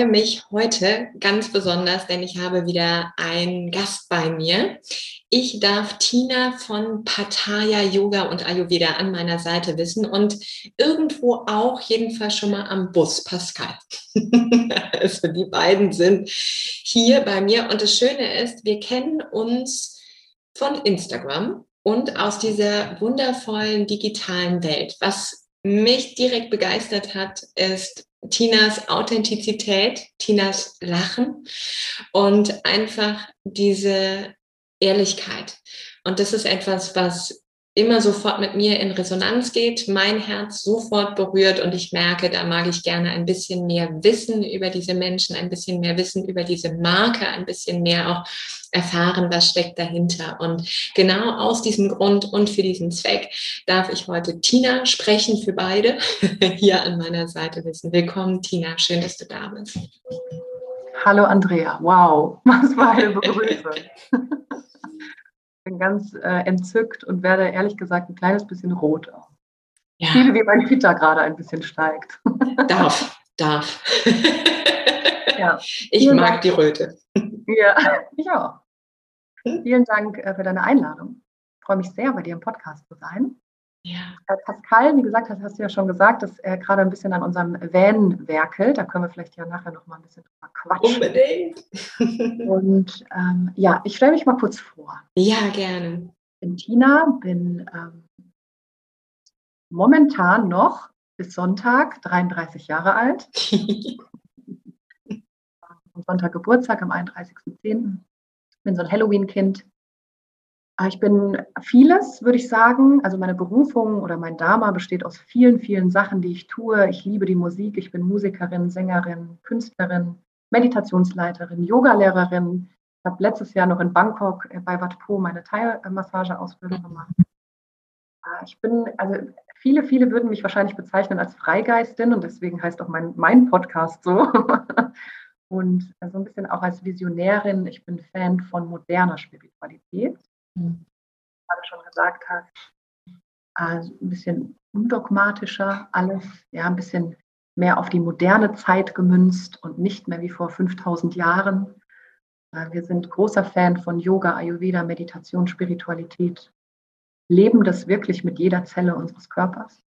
Freue mich heute ganz besonders, denn ich habe wieder einen Gast bei mir. Ich darf Tina von Pattaya Yoga und Ayurveda an meiner Seite wissen und irgendwo auch jedenfalls schon mal am Bus, Pascal. also die beiden sind hier bei mir und das Schöne ist, wir kennen uns von Instagram und aus dieser wundervollen digitalen Welt. Was mich direkt begeistert hat, ist Tinas Authentizität, Tinas Lachen und einfach diese Ehrlichkeit. Und das ist etwas, was immer sofort mit mir in Resonanz geht, mein Herz sofort berührt und ich merke, da mag ich gerne ein bisschen mehr wissen über diese Menschen, ein bisschen mehr wissen über diese Marke, ein bisschen mehr auch erfahren, was steckt dahinter. Und genau aus diesem Grund und für diesen Zweck darf ich heute Tina sprechen für beide hier an meiner Seite wissen. Willkommen, Tina. Schön, dass du da bist. Hallo, Andrea. Wow, was war eine Begrüßung bin ganz äh, entzückt und werde ehrlich gesagt ein kleines bisschen rot. Ja. Viele, wie mein Peter gerade ein bisschen steigt. Darf, darf. ja. Ich Vielen mag Dank. die Röte. Ja, ich auch. Vielen Dank äh, für deine Einladung. Ich freue mich sehr, bei dir im Podcast zu sein. Ja. Äh, Pascal, wie gesagt, hast, hast du ja schon gesagt, dass er gerade ein bisschen an unserem Van werkelt. Da können wir vielleicht ja nachher noch mal ein bisschen drüber quatschen. Unbedingt. Und ähm, ja, ich stelle mich mal kurz vor. Ja, gerne. Ich bin Tina, bin ähm, momentan noch bis Sonntag 33 Jahre alt. am Sonntag Geburtstag, am 31.10. Bin so ein Halloween-Kind Ah, ich bin vieles, würde ich sagen. Also meine Berufung oder mein Dharma besteht aus vielen, vielen Sachen, die ich tue. Ich liebe die Musik. Ich bin Musikerin, Sängerin, Künstlerin, Meditationsleiterin, Yogalehrerin. Ich habe letztes Jahr noch in Bangkok äh, bei Wat Po meine Thai-Massageausbildung gemacht. Ah, ich bin, also viele, viele würden mich wahrscheinlich bezeichnen als Freigeistin und deswegen heißt auch mein, mein Podcast so. Und so ein bisschen auch als Visionärin. Ich bin Fan von moderner Spiritualität mhm. gerade schon gesagt hast, also ein bisschen undogmatischer alles, ja, ein bisschen mehr auf die moderne Zeit gemünzt und nicht mehr wie vor 5000 Jahren. Äh, wir sind großer Fan von Yoga, Ayurveda, Meditation, Spiritualität, leben das wirklich mit jeder Zelle unseres Körpers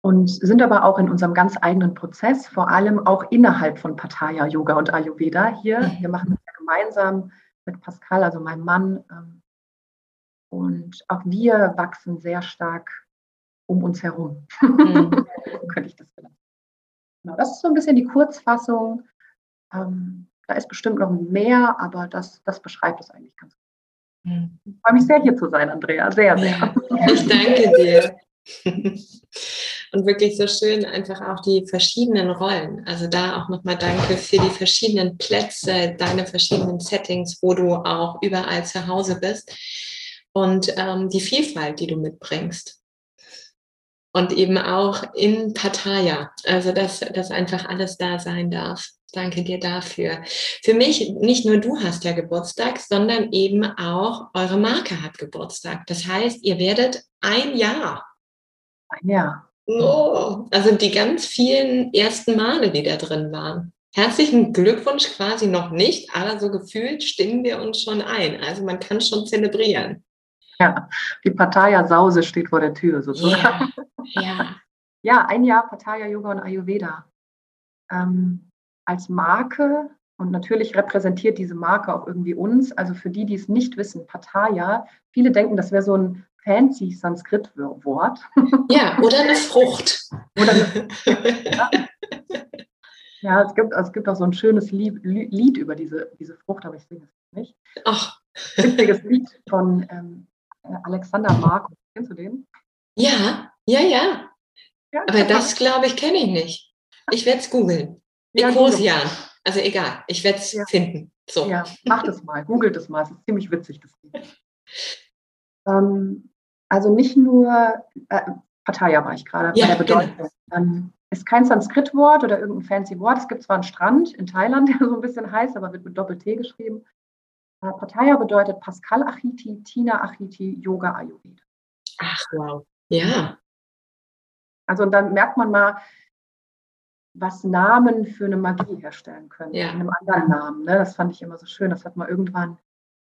und sind aber auch in unserem ganz eigenen Prozess, vor allem auch innerhalb von Pattaya Yoga und Ayurveda hier. Wir machen das ja gemeinsam mit Pascal, also meinem Mann. Ähm, und auch wir wachsen sehr stark um uns herum. Mhm. Könnte ich das vielleicht. Genau, das ist so ein bisschen die Kurzfassung. Ähm, da ist bestimmt noch mehr, aber das, das beschreibt es eigentlich ganz gut. Mhm. Ich freue mich sehr, hier zu sein, Andrea. Sehr, sehr. Ja, ich danke dir. und wirklich so schön einfach auch die verschiedenen Rollen. Also da auch nochmal danke für die verschiedenen Plätze, deine verschiedenen Settings, wo du auch überall zu Hause bist und ähm, die Vielfalt, die du mitbringst. Und eben auch in Pattaya, also dass, dass einfach alles da sein darf. Danke dir dafür. Für mich, nicht nur du hast ja Geburtstag, sondern eben auch eure Marke hat Geburtstag. Das heißt, ihr werdet ein Jahr. Ein Jahr. Oh, also die ganz vielen ersten Male, die da drin waren. Herzlichen Glückwunsch quasi noch nicht, aber so gefühlt stimmen wir uns schon ein. Also man kann schon zelebrieren. Ja, die Pattaya Sause steht vor der Tür sozusagen. Ja, ja. ja ein Jahr Pattaya Yoga und Ayurveda. Ähm, als Marke und natürlich repräsentiert diese Marke auch irgendwie uns. Also für die, die es nicht wissen, Pattaya, viele denken, das wäre so ein fancy Sanskrit-Wort. Ja, oder eine Frucht. oder eine, ja. ja, es gibt, es gibt auch so ein schönes Lied, Lied über diese, diese Frucht, aber ich singe es nicht. Ach. Witziges Lied von ähm, Alexander Mark. Kennst du den? Ja, ja, ja. ja aber das, glaube ich, kenne ich nicht. Ich werde es googeln. Nikosian. Ja, also egal, ich werde es ja. finden. So. Ja, macht es mal, googelt es mal. Es ist ziemlich witzig, das Lied. Ähm, also nicht nur, äh, Pattaya war ich gerade ja, bei der genau. Bedeutung. Genau. Ist kein Sanskrit-Wort oder irgendein fancy Wort. Es gibt zwar einen Strand in Thailand, der so ein bisschen heißt, aber wird mit Doppel-T geschrieben. Äh, Pattaya bedeutet Pascal Achiti, Tina Achiti, Yoga Ayurveda. Ach, wow. Ja. Also und dann merkt man mal, was Namen für eine Magie herstellen können. Ja. In einem anderen Namen. Ne? Das fand ich immer so schön. Das hat mal irgendwann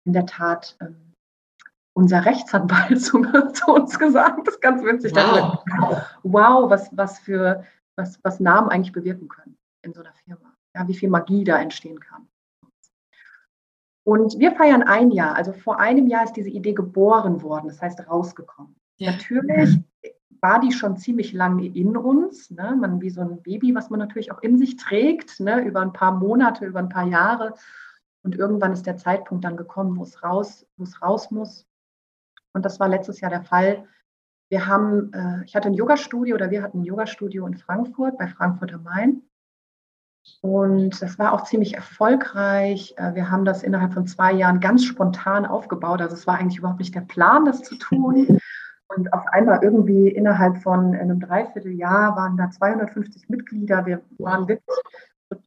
in der Tat ähm, unser Rechtsanwalt zu, zu, uns gesagt. Das ist ganz witzig. Wow, wow was, was, für, was, was Namen eigentlich bewirken können in so einer Firma. Ja, wie viel Magie da entstehen kann. Und wir feiern ein Jahr. Also vor einem Jahr ist diese Idee geboren worden, das heißt rausgekommen. Ja. Natürlich war die schon ziemlich lange in uns. Ne? Man wie so ein Baby, was man natürlich auch in sich trägt, ne? über ein paar Monate, über ein paar Jahre. Und irgendwann ist der Zeitpunkt dann gekommen, wo es raus, wo es raus muss. Und das war letztes Jahr der Fall. Wir haben, äh, ich hatte ein Yoga-Studio oder wir hatten ein Yoga-Studio in Frankfurt, bei Frankfurt am Main. Und das war auch ziemlich erfolgreich. Äh, wir haben das innerhalb von zwei Jahren ganz spontan aufgebaut. Also es war eigentlich überhaupt nicht der Plan, das zu tun. Und auf einmal irgendwie innerhalb von einem Dreivierteljahr waren da 250 Mitglieder. Wir waren wirklich,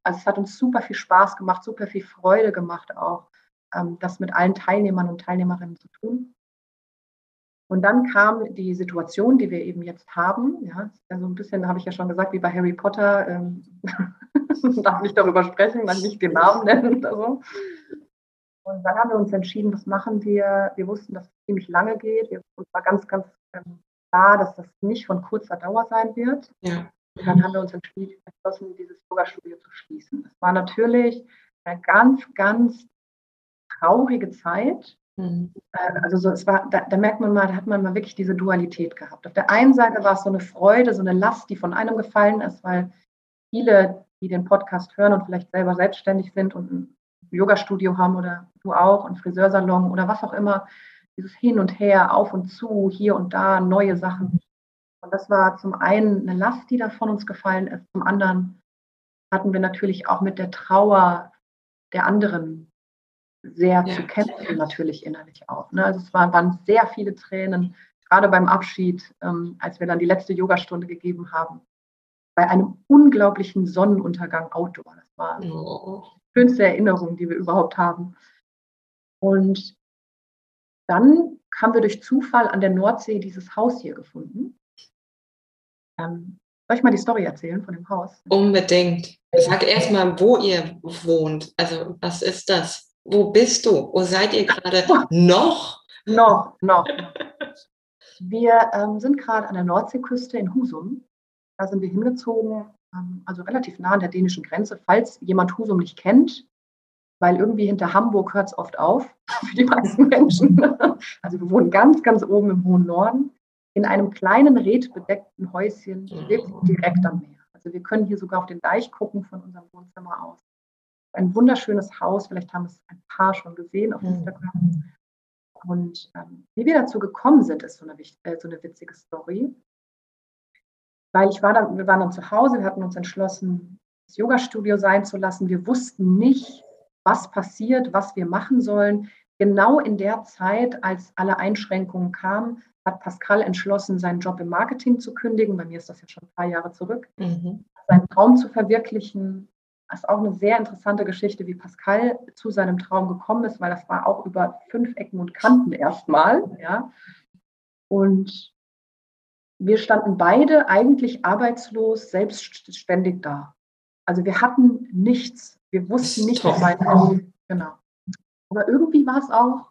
also es hat uns super viel Spaß gemacht, super viel Freude gemacht auch, ähm, das mit allen Teilnehmern und Teilnehmerinnen zu tun. Und dann kam die Situation, die wir eben jetzt haben. Ja, also ein bisschen, habe ich ja schon gesagt, wie bei Harry Potter, ähm, darf nicht darüber sprechen, dann nicht den Namen nennen oder so. Und dann haben wir uns entschieden, was machen wir. Wir wussten, dass es ziemlich lange geht. Wir, uns war ganz, ganz ähm, klar, dass das nicht von kurzer Dauer sein wird. Ja. Und dann haben wir uns entschlossen, dieses Yoga-Studio zu schließen. Es war natürlich eine ganz, ganz traurige Zeit. Mhm. Also so, es war, da, da, merkt man mal, da hat man mal wirklich diese Dualität gehabt. Auf der einen Seite war es so eine Freude, so eine Last, die von einem gefallen ist, weil viele, die den Podcast hören und vielleicht selber selbstständig sind und ein Yoga-Studio haben oder du auch, ein Friseursalon oder was auch immer, dieses Hin und Her, auf und zu, hier und da, neue Sachen. Und das war zum einen eine Last, die da von uns gefallen ist. Zum anderen hatten wir natürlich auch mit der Trauer der anderen sehr ja. zu kämpfen, natürlich innerlich auch. Ne? Also es waren, sehr viele Tränen, gerade beim Abschied, ähm, als wir dann die letzte Yogastunde gegeben haben, bei einem unglaublichen Sonnenuntergang outdoor. Das war oh schönste Erinnerung, die wir überhaupt haben. Und dann haben wir durch Zufall an der Nordsee dieses Haus hier gefunden. Ähm, soll ich mal die Story erzählen von dem Haus? Unbedingt. Sag erst mal, wo ihr wohnt. Also, was ist das? Wo bist du? Wo seid ihr gerade noch? Noch, noch. Wir ähm, sind gerade an der Nordseeküste in Husum. Da sind wir hingezogen ähm, also relativ nah an der dänischen Grenze, falls jemand Husum nicht kennt, weil irgendwie hinter Hamburg hört es oft auf für die meisten Menschen. Also wir wohnen ganz, ganz oben im hohen Norden in einem kleinen redbedeckten Häuschen wirklich direkt am Meer. Also wir können hier sogar auf den Deich gucken von unserem Wohnzimmer aus. Ein wunderschönes Haus, vielleicht haben es ein paar schon gesehen auf mhm. Instagram. Und ähm, wie wir dazu gekommen sind, ist so eine, äh, so eine witzige Story weil ich war dann, wir waren dann zu Hause, wir hatten uns entschlossen, das Yoga-Studio sein zu lassen. Wir wussten nicht, was passiert, was wir machen sollen. Genau in der Zeit, als alle Einschränkungen kamen, hat Pascal entschlossen, seinen Job im Marketing zu kündigen. Bei mir ist das jetzt schon ein paar Jahre zurück. Mhm. Seinen Traum zu verwirklichen. Das ist auch eine sehr interessante Geschichte, wie Pascal zu seinem Traum gekommen ist, weil das war auch über fünf Ecken und Kanten erstmal. Ja. Und wir standen beide eigentlich arbeitslos, selbstständig da. Also wir hatten nichts. Wir wussten nicht, was weiter. Genau. Aber irgendwie war es auch,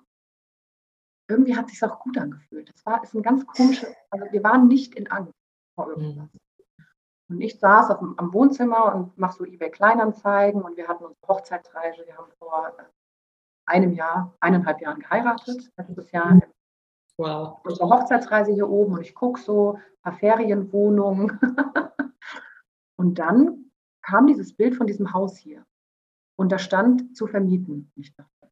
irgendwie hat es sich auch gut angefühlt. Es war ist ein ganz komisches, also wir waren nicht in Angst vor irgendwas. Und ich saß auf, am Wohnzimmer und mache so eBay Kleinanzeigen und wir hatten unsere Hochzeitsreise. Wir haben vor einem Jahr, eineinhalb Jahren geheiratet, letztes Jahr im Wow. Unsere Hochzeitsreise hier oben und ich gucke so, ein paar Ferienwohnungen. und dann kam dieses Bild von diesem Haus hier. Und da stand zu vermieten. Und ich dachte,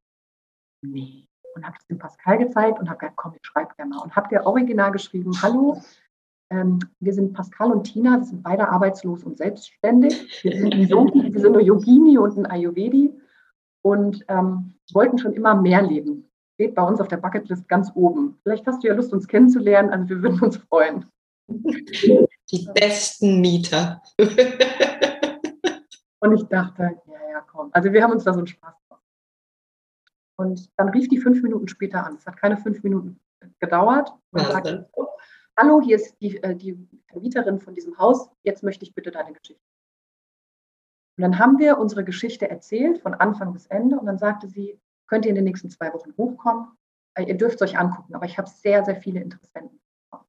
nee. Und habe es dem Pascal gezeigt und habe gesagt, komm, ich schreibe gerne mal. Und habe dir original geschrieben, hallo, wir sind Pascal und Tina, wir sind beide arbeitslos und selbstständig. Wir sind, ein Yogi, wir sind eine Yogini und ein Ayurvedi. und ähm, wollten schon immer mehr leben. Steht bei uns auf der Bucketlist ganz oben. Vielleicht hast du ja Lust, uns kennenzulernen. Also wir würden uns freuen. Die besten Mieter. und ich dachte, ja, ja, komm. Also wir haben uns da so einen Spaß gemacht. Und dann rief die fünf Minuten später an. Es hat keine fünf Minuten gedauert. Und sagte, hallo, hier ist die, äh, die Vermieterin von diesem Haus. Jetzt möchte ich bitte deine Geschichte. Und dann haben wir unsere Geschichte erzählt, von Anfang bis Ende. Und dann sagte sie, könnt ihr in den nächsten zwei Wochen hochkommen? Äh, ihr dürft es euch angucken, aber ich habe sehr, sehr viele Interessenten. Und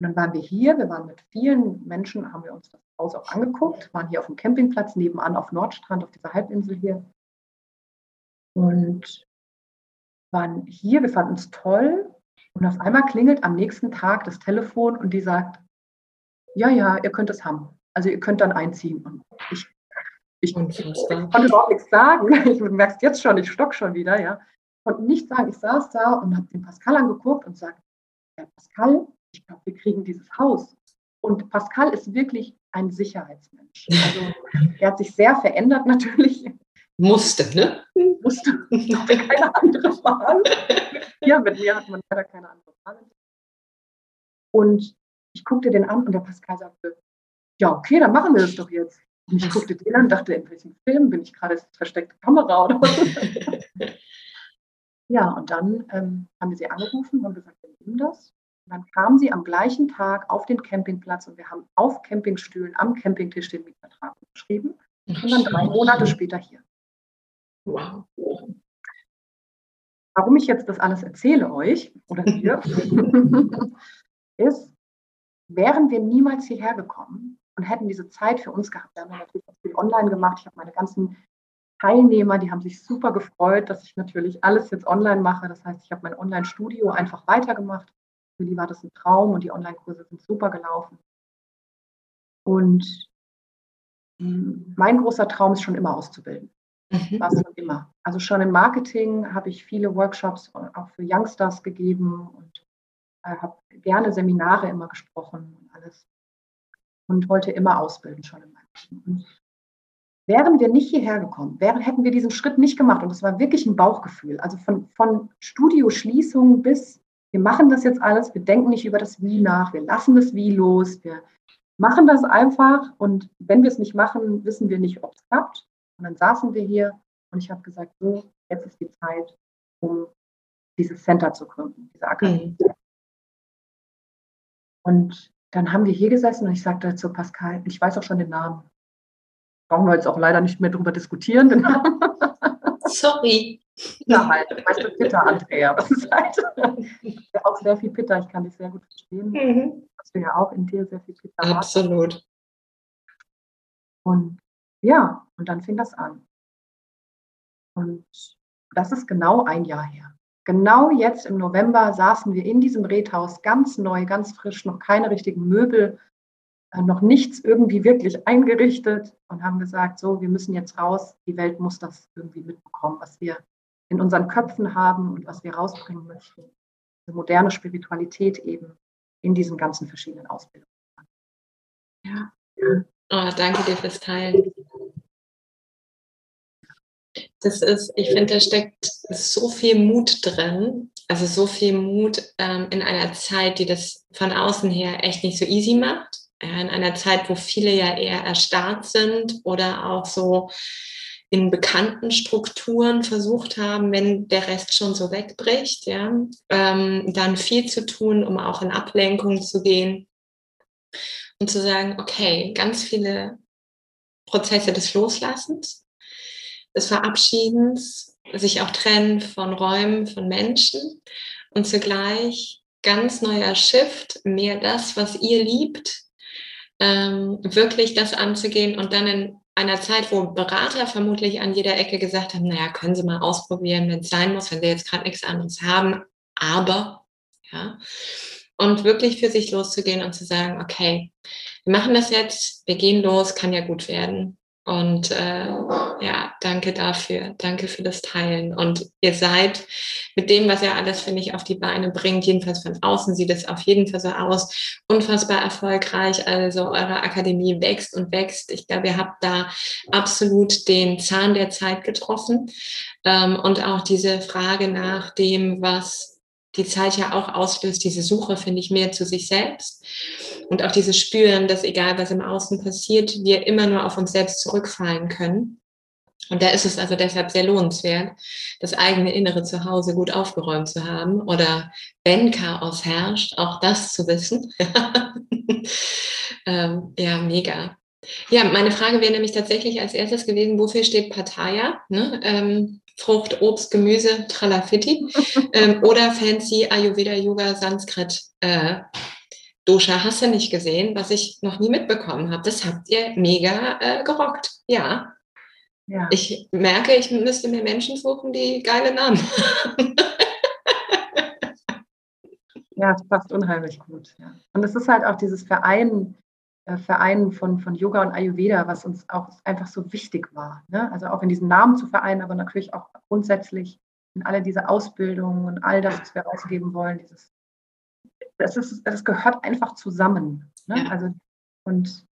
dann waren wir hier, wir waren mit vielen Menschen, haben wir uns das Haus auch angeguckt, waren hier auf dem Campingplatz nebenan auf Nordstrand, auf dieser Halbinsel hier. Und waren hier, wir fanden es toll. Und auf einmal klingelt am nächsten Tag das Telefon und die sagt, ja, ja, ihr könnt es haben. Also ihr könnt dann einziehen. Und ich, ich, ich konnte überhaupt nichts sagen. Ich merke es jetzt schon, ich stock schon wieder, ja. Konnte nichts sagen. Ich saß da und habe den Pascal angeguckt und sagte, ja, Pascal, ich glaube, wir kriegen dieses Haus. Und Pascal ist wirklich ein Sicherheitsmensch. Also er hat sich sehr verändert natürlich. Musste, ne? Musste. Ich hatte keine andere Wahl. Ja, mit mir hat man leider keine andere Wahl. Und ich guckte den an und der Pascal sagte, ja, okay, dann machen wir das doch jetzt. Und ich guckte den an und dachte, in welchem Film bin ich gerade? Ist versteckte Kamera oder was? ja, und dann ähm, haben wir sie angerufen und gesagt, wir nehmen das. Und dann kam sie am gleichen Tag auf den Campingplatz und wir haben auf Campingstühlen am Campingtisch den Mietvertrag geschrieben. Und dann drei Monate später hier. Wow. Warum ich jetzt das alles erzähle euch oder dir, ist, wären wir niemals hierher gekommen und hätten diese Zeit für uns gehabt. Wir haben natürlich auch viel online gemacht. Ich habe meine ganzen Teilnehmer, die haben sich super gefreut, dass ich natürlich alles jetzt online mache. Das heißt, ich habe mein Online-Studio einfach weitergemacht. Für die war das ein Traum und die Online-Kurse sind super gelaufen. Und hm, mein großer Traum ist schon immer auszubilden. Mhm. War schon immer. Also schon im Marketing habe ich viele Workshops auch für Youngsters gegeben und äh, habe gerne Seminare immer gesprochen und alles. Und wollte immer ausbilden schon meinem Team. Und wären wir nicht hierher gekommen, wären, hätten wir diesen Schritt nicht gemacht. Und es war wirklich ein Bauchgefühl. Also von, von Studioschließung bis wir machen das jetzt alles, wir denken nicht über das Wie nach, wir lassen das Wie los, wir machen das einfach und wenn wir es nicht machen, wissen wir nicht, ob es klappt. Und dann saßen wir hier und ich habe gesagt, so, jetzt ist die Zeit, um dieses Center zu gründen, diese Akademie. Mhm. Und dann haben wir hier gesessen und ich sagte zu Pascal, ich weiß auch schon den Namen. Brauchen wir jetzt auch leider nicht mehr darüber diskutieren. Den Namen. Sorry. Ja, halt. Weißt du, Pitter, Andrea. Das ist halt ja, auch sehr viel Pitter. Ich kann dich sehr gut verstehen. Mhm. Hast du ja auch in dir sehr viel Pitter. Absolut. Hast. Und ja, und dann fing das an. Und das ist genau ein Jahr her. Genau jetzt im November saßen wir in diesem Redhaus ganz neu, ganz frisch, noch keine richtigen Möbel, äh, noch nichts irgendwie wirklich eingerichtet und haben gesagt, so, wir müssen jetzt raus, die Welt muss das irgendwie mitbekommen, was wir in unseren Köpfen haben und was wir rausbringen möchten. Eine moderne Spiritualität eben in diesen ganzen verschiedenen Ausbildungen. Ja. Oh, danke dir fürs Teilen. Das ist, ich finde, da steckt so viel Mut drin. Also so viel Mut ähm, in einer Zeit, die das von außen her echt nicht so easy macht in einer Zeit, wo viele ja eher erstarrt sind oder auch so in bekannten Strukturen versucht haben, wenn der Rest schon so wegbricht, ja, ähm, dann viel zu tun, um auch in Ablenkung zu gehen und zu sagen, okay, ganz viele Prozesse des Loslassens, des Verabschiedens, sich auch trennen von Räumen, von Menschen und zugleich ganz neuer Shift, mehr das, was ihr liebt, ähm, wirklich das anzugehen und dann in einer Zeit, wo Berater vermutlich an jeder Ecke gesagt haben, naja, können Sie mal ausprobieren, wenn es sein muss, wenn Sie jetzt gerade nichts anderes haben, aber, ja, und wirklich für sich loszugehen und zu sagen, okay, wir machen das jetzt, wir gehen los, kann ja gut werden. Und äh, ja, danke dafür. Danke für das Teilen. Und ihr seid mit dem, was ihr alles, finde ich, auf die Beine bringt, jedenfalls von außen sieht es auf jeden Fall so aus, unfassbar erfolgreich. Also eure Akademie wächst und wächst. Ich glaube, ihr habt da absolut den Zahn der Zeit getroffen. Ähm, und auch diese Frage nach dem, was die Zeit ja auch auslöst, diese Suche, finde ich, mehr zu sich selbst. Und auch dieses Spüren, dass egal was im Außen passiert, wir immer nur auf uns selbst zurückfallen können. Und da ist es also deshalb sehr lohnenswert, das eigene innere Zuhause gut aufgeräumt zu haben oder wenn Chaos herrscht, auch das zu wissen. ähm, ja, mega. Ja, meine Frage wäre nämlich tatsächlich als erstes gewesen, wofür steht Partaya? Ne? Ähm, Frucht, Obst, Gemüse, Tralafitti ähm, oder fancy Ayurveda, Yoga, Sanskrit, äh, Dosha hast du nicht gesehen, was ich noch nie mitbekommen habe. Das habt ihr mega äh, gerockt. Ja. ja. Ich merke, ich müsste mir Menschen suchen, die geile Namen haben. ja, es passt unheimlich gut. Ja. Und es ist halt auch dieses Vereinen Vereinen von, von Yoga und Ayurveda, was uns auch einfach so wichtig war. Ne? Also auch in diesen Namen zu vereinen, aber natürlich auch grundsätzlich in alle diese Ausbildungen und all das, was wir ausgeben wollen, dieses, das, ist, das gehört einfach zusammen. Ne? Ja. Also, und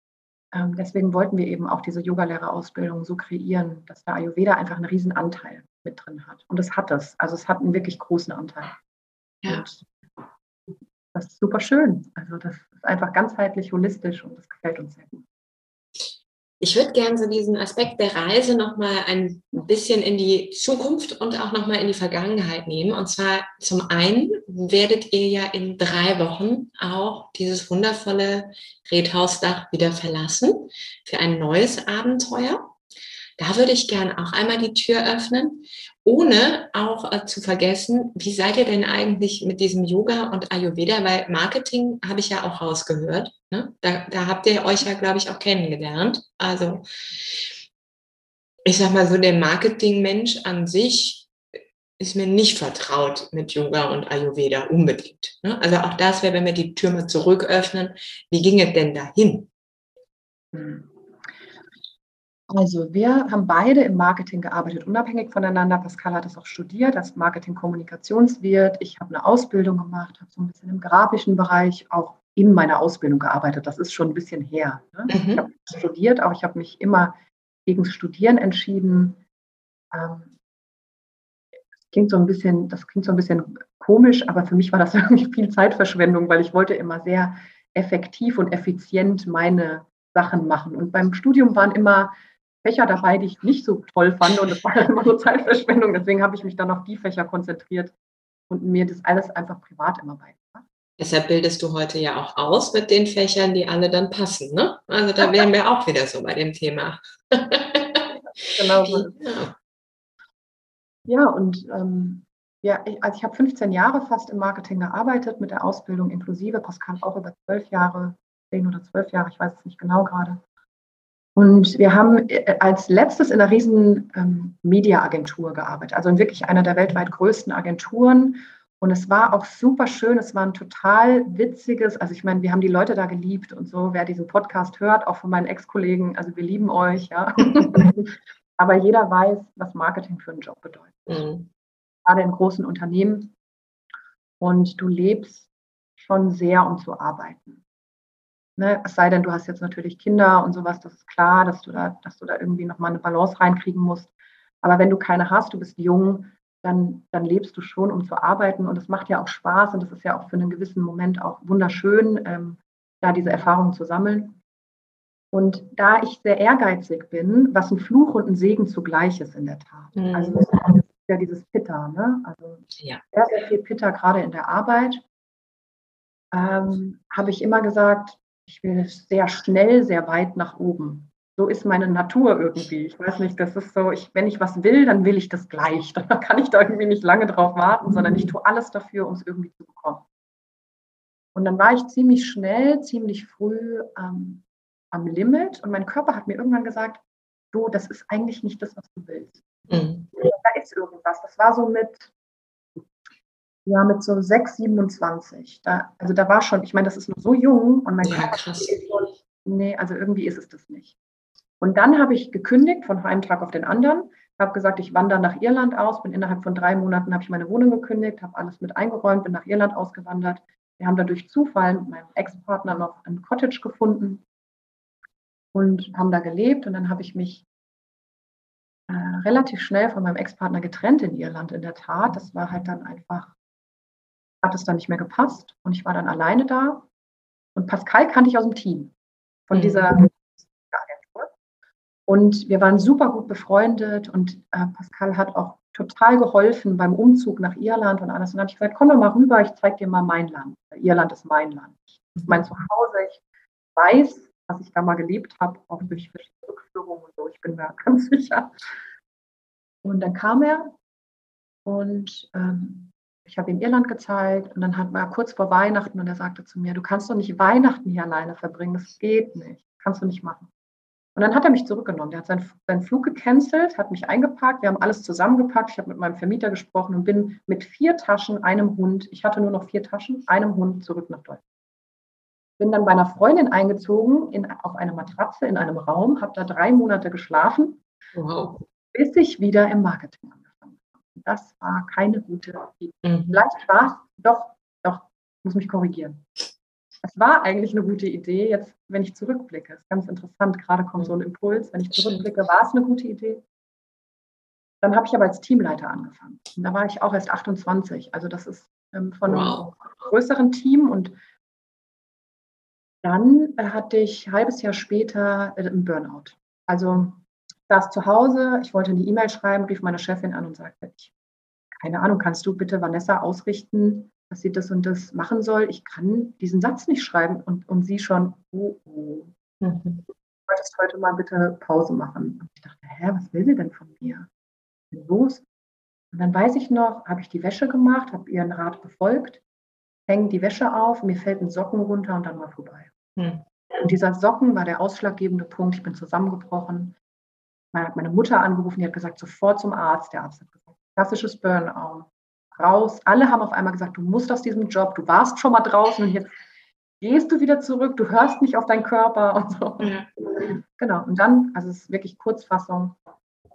ähm, deswegen wollten wir eben auch diese Yogalehrerausbildung so kreieren, dass der Ayurveda einfach einen riesen Anteil mit drin hat. Und es hat es. Also es hat einen wirklich großen Anteil. Ja. Und das ist super schön. Also das ist einfach ganzheitlich, holistisch und das gefällt uns sehr gut. Ich würde gerne so diesen Aspekt der Reise nochmal ein bisschen in die Zukunft und auch nochmal in die Vergangenheit nehmen. Und zwar zum einen werdet ihr ja in drei Wochen auch dieses wundervolle Redhausdach wieder verlassen für ein neues Abenteuer. Da würde ich gerne auch einmal die Tür öffnen ohne auch äh, zu vergessen, wie seid ihr denn eigentlich mit diesem Yoga und Ayurveda, weil Marketing habe ich ja auch rausgehört. Ne? Da, da habt ihr euch ja, glaube ich, auch kennengelernt. Also ich sag mal so, der Marketingmensch an sich ist mir nicht vertraut mit Yoga und Ayurveda unbedingt. Ne? Also auch das wäre, wenn wir die Tür mal zurück öffnen, wie ging es denn dahin? Hm. Also wir haben beide im Marketing gearbeitet, unabhängig voneinander. Pascal hat es auch studiert als Marketing-Kommunikationswirt. Ich habe eine Ausbildung gemacht, habe so ein bisschen im grafischen Bereich auch in meiner Ausbildung gearbeitet. Das ist schon ein bisschen her. Ne? Mhm. Ich habe studiert, aber ich habe mich immer gegen Studieren entschieden. Ähm, klingt so ein bisschen, das klingt so ein bisschen komisch, aber für mich war das irgendwie viel Zeitverschwendung, weil ich wollte immer sehr effektiv und effizient meine Sachen machen. Und beim Studium waren immer Fächer dabei, die ich nicht so toll fand und das war dann immer so Zeitverschwendung. Deswegen habe ich mich dann auf die Fächer konzentriert und mir das alles einfach privat immer beigebracht. Deshalb bildest du heute ja auch aus mit den Fächern, die alle dann passen. Ne? Also da wären wir auch wieder so bei dem Thema. genau. Ja, ja und ähm, ja, ich, also ich habe 15 Jahre fast im Marketing gearbeitet mit der Ausbildung inklusive. Pascal auch über zwölf Jahre, zehn oder zwölf Jahre, ich weiß es nicht genau gerade. Und wir haben äh, als letztes in einer riesen ähm, Media-Agentur gearbeitet, also in wirklich einer der weltweit größten Agenturen. Und es war auch super schön, es war ein total witziges, also ich meine, wir haben die Leute da geliebt und so, wer diesen Podcast hört, auch von meinen Ex-Kollegen, also wir lieben euch, ja. Aber jeder weiß, was Marketing für einen Job bedeutet. Mhm. Gerade in großen Unternehmen. Und du lebst schon sehr, um zu arbeiten. Ne? Es sei denn, du hast jetzt natürlich Kinder und sowas, das ist klar, dass du da, dass du da irgendwie nochmal eine Balance reinkriegen musst. Aber wenn du keine hast, du bist jung, dann, dann lebst du schon, um zu arbeiten. Und es macht ja auch Spaß und es ist ja auch für einen gewissen Moment auch wunderschön, ähm, da diese Erfahrungen zu sammeln. Und da ich sehr ehrgeizig bin, was ein Fluch und ein Segen zugleich ist in der Tat. Mhm. Also das ist ja dieses Pitter, ne? Also ja. sehr, sehr viel Pitter gerade in der Arbeit. Ähm, habe ich immer gesagt, ich will sehr schnell, sehr weit nach oben. So ist meine Natur irgendwie. Ich weiß nicht, das ist so, ich, wenn ich was will, dann will ich das gleich. Dann kann ich da irgendwie nicht lange drauf warten, sondern ich tue alles dafür, um es irgendwie zu bekommen. Und dann war ich ziemlich schnell, ziemlich früh ähm, am Limit und mein Körper hat mir irgendwann gesagt, du, das ist eigentlich nicht das, was du willst. Mhm. Da ist irgendwas. Das war so mit ja, mit so 6, 27. Da, also da war schon, ich meine, das ist noch so jung und mein ja, Körper krass. nee, also irgendwie ist es das nicht. Und dann habe ich gekündigt von einem Tag auf den anderen, habe gesagt, ich wandere nach Irland aus, bin innerhalb von drei Monaten habe ich meine Wohnung gekündigt, habe alles mit eingeräumt, bin nach Irland ausgewandert. Wir haben dadurch Zufall mit meinem Ex-Partner noch ein Cottage gefunden und haben da gelebt. Und dann habe ich mich äh, relativ schnell von meinem Ex-Partner getrennt in Irland, in der Tat. Das war halt dann einfach, hat es dann nicht mehr gepasst und ich war dann alleine da. Und Pascal kannte ich aus dem Team von mhm. dieser und wir waren super gut befreundet und äh, Pascal hat auch total geholfen beim Umzug nach Irland und alles. Und dann habe ich gesagt, komm doch mal rüber, ich zeige dir mal mein Land. Irland ist mein Land. Das ist mein Zuhause. Ich weiß, was ich da mal gelebt habe, auch durch verschiedene Rückführungen und so. Ich bin da ganz sicher. Und dann kam er und ähm, ich habe ihm Irland gezeigt und dann hat er kurz vor Weihnachten und er sagte zu mir, du kannst doch nicht Weihnachten hier alleine verbringen, das geht nicht, kannst du nicht machen. Und dann hat er mich zurückgenommen. Der hat seinen, seinen Flug gecancelt, hat mich eingepackt. Wir haben alles zusammengepackt. Ich habe mit meinem Vermieter gesprochen und bin mit vier Taschen, einem Hund, ich hatte nur noch vier Taschen, einem Hund zurück nach Deutschland. Bin dann bei einer Freundin eingezogen, in, auf eine Matratze in einem Raum, habe da drei Monate geschlafen, wow. bis ich wieder im Marketing habe. Das war keine gute Idee. Mhm. Vielleicht war es, doch, doch, muss mich korrigieren es war eigentlich eine gute Idee. Jetzt, wenn ich zurückblicke, ist ganz interessant, gerade kommt so ein Impuls, wenn ich zurückblicke, war es eine gute Idee. Dann habe ich aber als Teamleiter angefangen. Und da war ich auch erst 28. Also das ist ähm, von wow. einem größeren Team. Und dann hatte ich ein halbes Jahr später äh, einen Burnout. Also saß zu Hause, ich wollte eine E-Mail schreiben, rief meine Chefin an und sagte, ich, keine Ahnung, kannst du bitte Vanessa ausrichten, dass sie das und das machen soll. Ich kann diesen Satz nicht schreiben und, und sie schon, oh, oh. Mhm. Du solltest heute mal bitte Pause machen. Und ich dachte, hä, was will sie denn von mir? Was ist los? Und dann weiß ich noch, habe ich die Wäsche gemacht, habe ihren Rat befolgt, hänge die Wäsche auf, mir fällt ein Socken runter und dann war vorbei. Mhm. Und dieser Socken war der ausschlaggebende Punkt. Ich bin zusammengebrochen. Man hat meine Mutter angerufen, die hat gesagt, sofort zum Arzt. Der Arzt hat gesagt, klassisches Burnout raus. Alle haben auf einmal gesagt, du musst aus diesem Job, du warst schon mal draußen und jetzt gehst du wieder zurück, du hörst nicht auf deinen Körper und so. Ja. Genau. Und dann, also es ist wirklich Kurzfassung,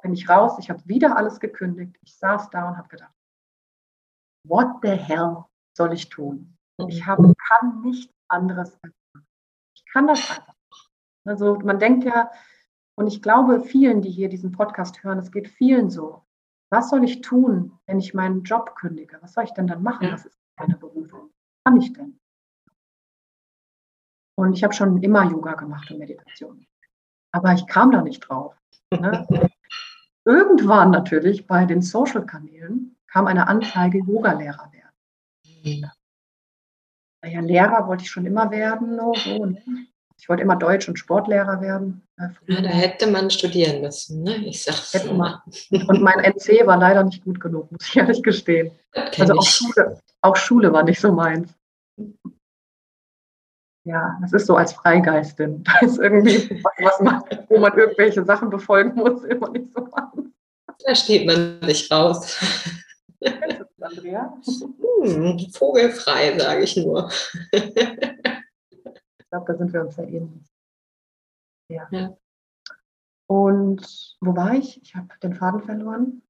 bin ich raus, ich habe wieder alles gekündigt. Ich saß da und habe gedacht, what the hell soll ich tun? Ich hab, kann nichts anderes. Ich kann das einfach. Also man denkt ja, und ich glaube vielen, die hier diesen Podcast hören, es geht vielen so was soll ich tun, wenn ich meinen Job kündige? Was soll ich denn dann machen? Das ist meine Berufung. Was kann ich denn? Und ich habe schon immer Yoga gemacht und Meditation. Aber ich kam da nicht drauf. Ne? Irgendwann natürlich bei den Social-Kanälen kam eine Anzeige, Yoga-Lehrer werden. Ja, Lehrer wollte ich schon immer werden. So, ne? Ich wollte immer Deutsch- und Sportlehrer werden. Äh, ja, da hätte man studieren müssen, ne? Ich sag's hätte mal. Und mein NC war leider nicht gut genug, muss ich ehrlich gestehen. Also auch Schule, auch Schule war nicht so meins. Ja, das ist so als Freigeistin. Da ist irgendwie was, man, wo man irgendwelche Sachen befolgen muss, immer nicht so meins. Da steht man nicht raus. Andrea? Hm, vogelfrei, sage ich nur. Ich glaube, da sind wir uns ja ähnlich. Ja. ja. Und wo war ich? Ich habe den Faden verloren.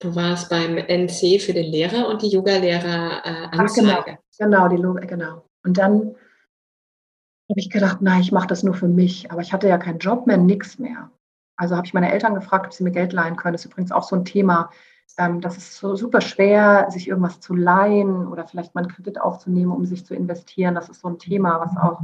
Du warst beim NC für den Lehrer und die Yoga-Lehrer-Anzeige. Äh, genau, genau, die, genau. Und dann habe ich gedacht, nein, ich mache das nur für mich. Aber ich hatte ja keinen Job mehr, nichts mehr. Also habe ich meine Eltern gefragt, ob sie mir Geld leihen können. Das ist übrigens auch so ein Thema. Ähm, das ist so super schwer, sich irgendwas zu leihen oder vielleicht mal einen Kredit aufzunehmen, um sich zu investieren. Das ist so ein Thema, was auch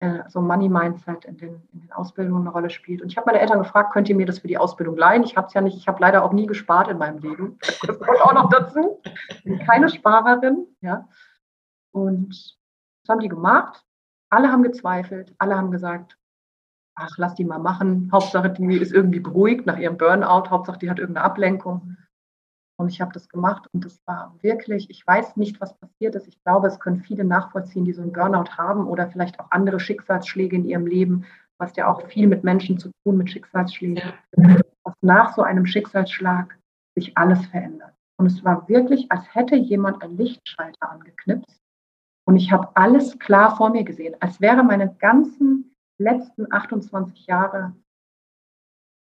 äh, so Money Mindset in den, in den Ausbildungen eine Rolle spielt. Und ich habe meine Eltern gefragt, könnt ihr mir das für die Ausbildung leihen? Ich habe es ja nicht, ich habe leider auch nie gespart in meinem Leben. Das kommt auch noch dazu. Ich bin keine Sparerin, ja. Und das haben die gemacht. Alle haben gezweifelt, alle haben gesagt, ach, lass die mal machen. Hauptsache, die ist irgendwie beruhigt nach ihrem Burnout. Hauptsache, die hat irgendeine Ablenkung. Und ich habe das gemacht und das war wirklich, ich weiß nicht, was passiert ist. Ich glaube, es können viele nachvollziehen, die so einen Burnout haben oder vielleicht auch andere Schicksalsschläge in ihrem Leben, was ja auch viel mit Menschen zu tun, mit Schicksalsschlägen, dass nach so einem Schicksalsschlag sich alles verändert. Und es war wirklich, als hätte jemand einen Lichtschalter angeknipst und ich habe alles klar vor mir gesehen, als wäre meine ganzen letzten 28 Jahre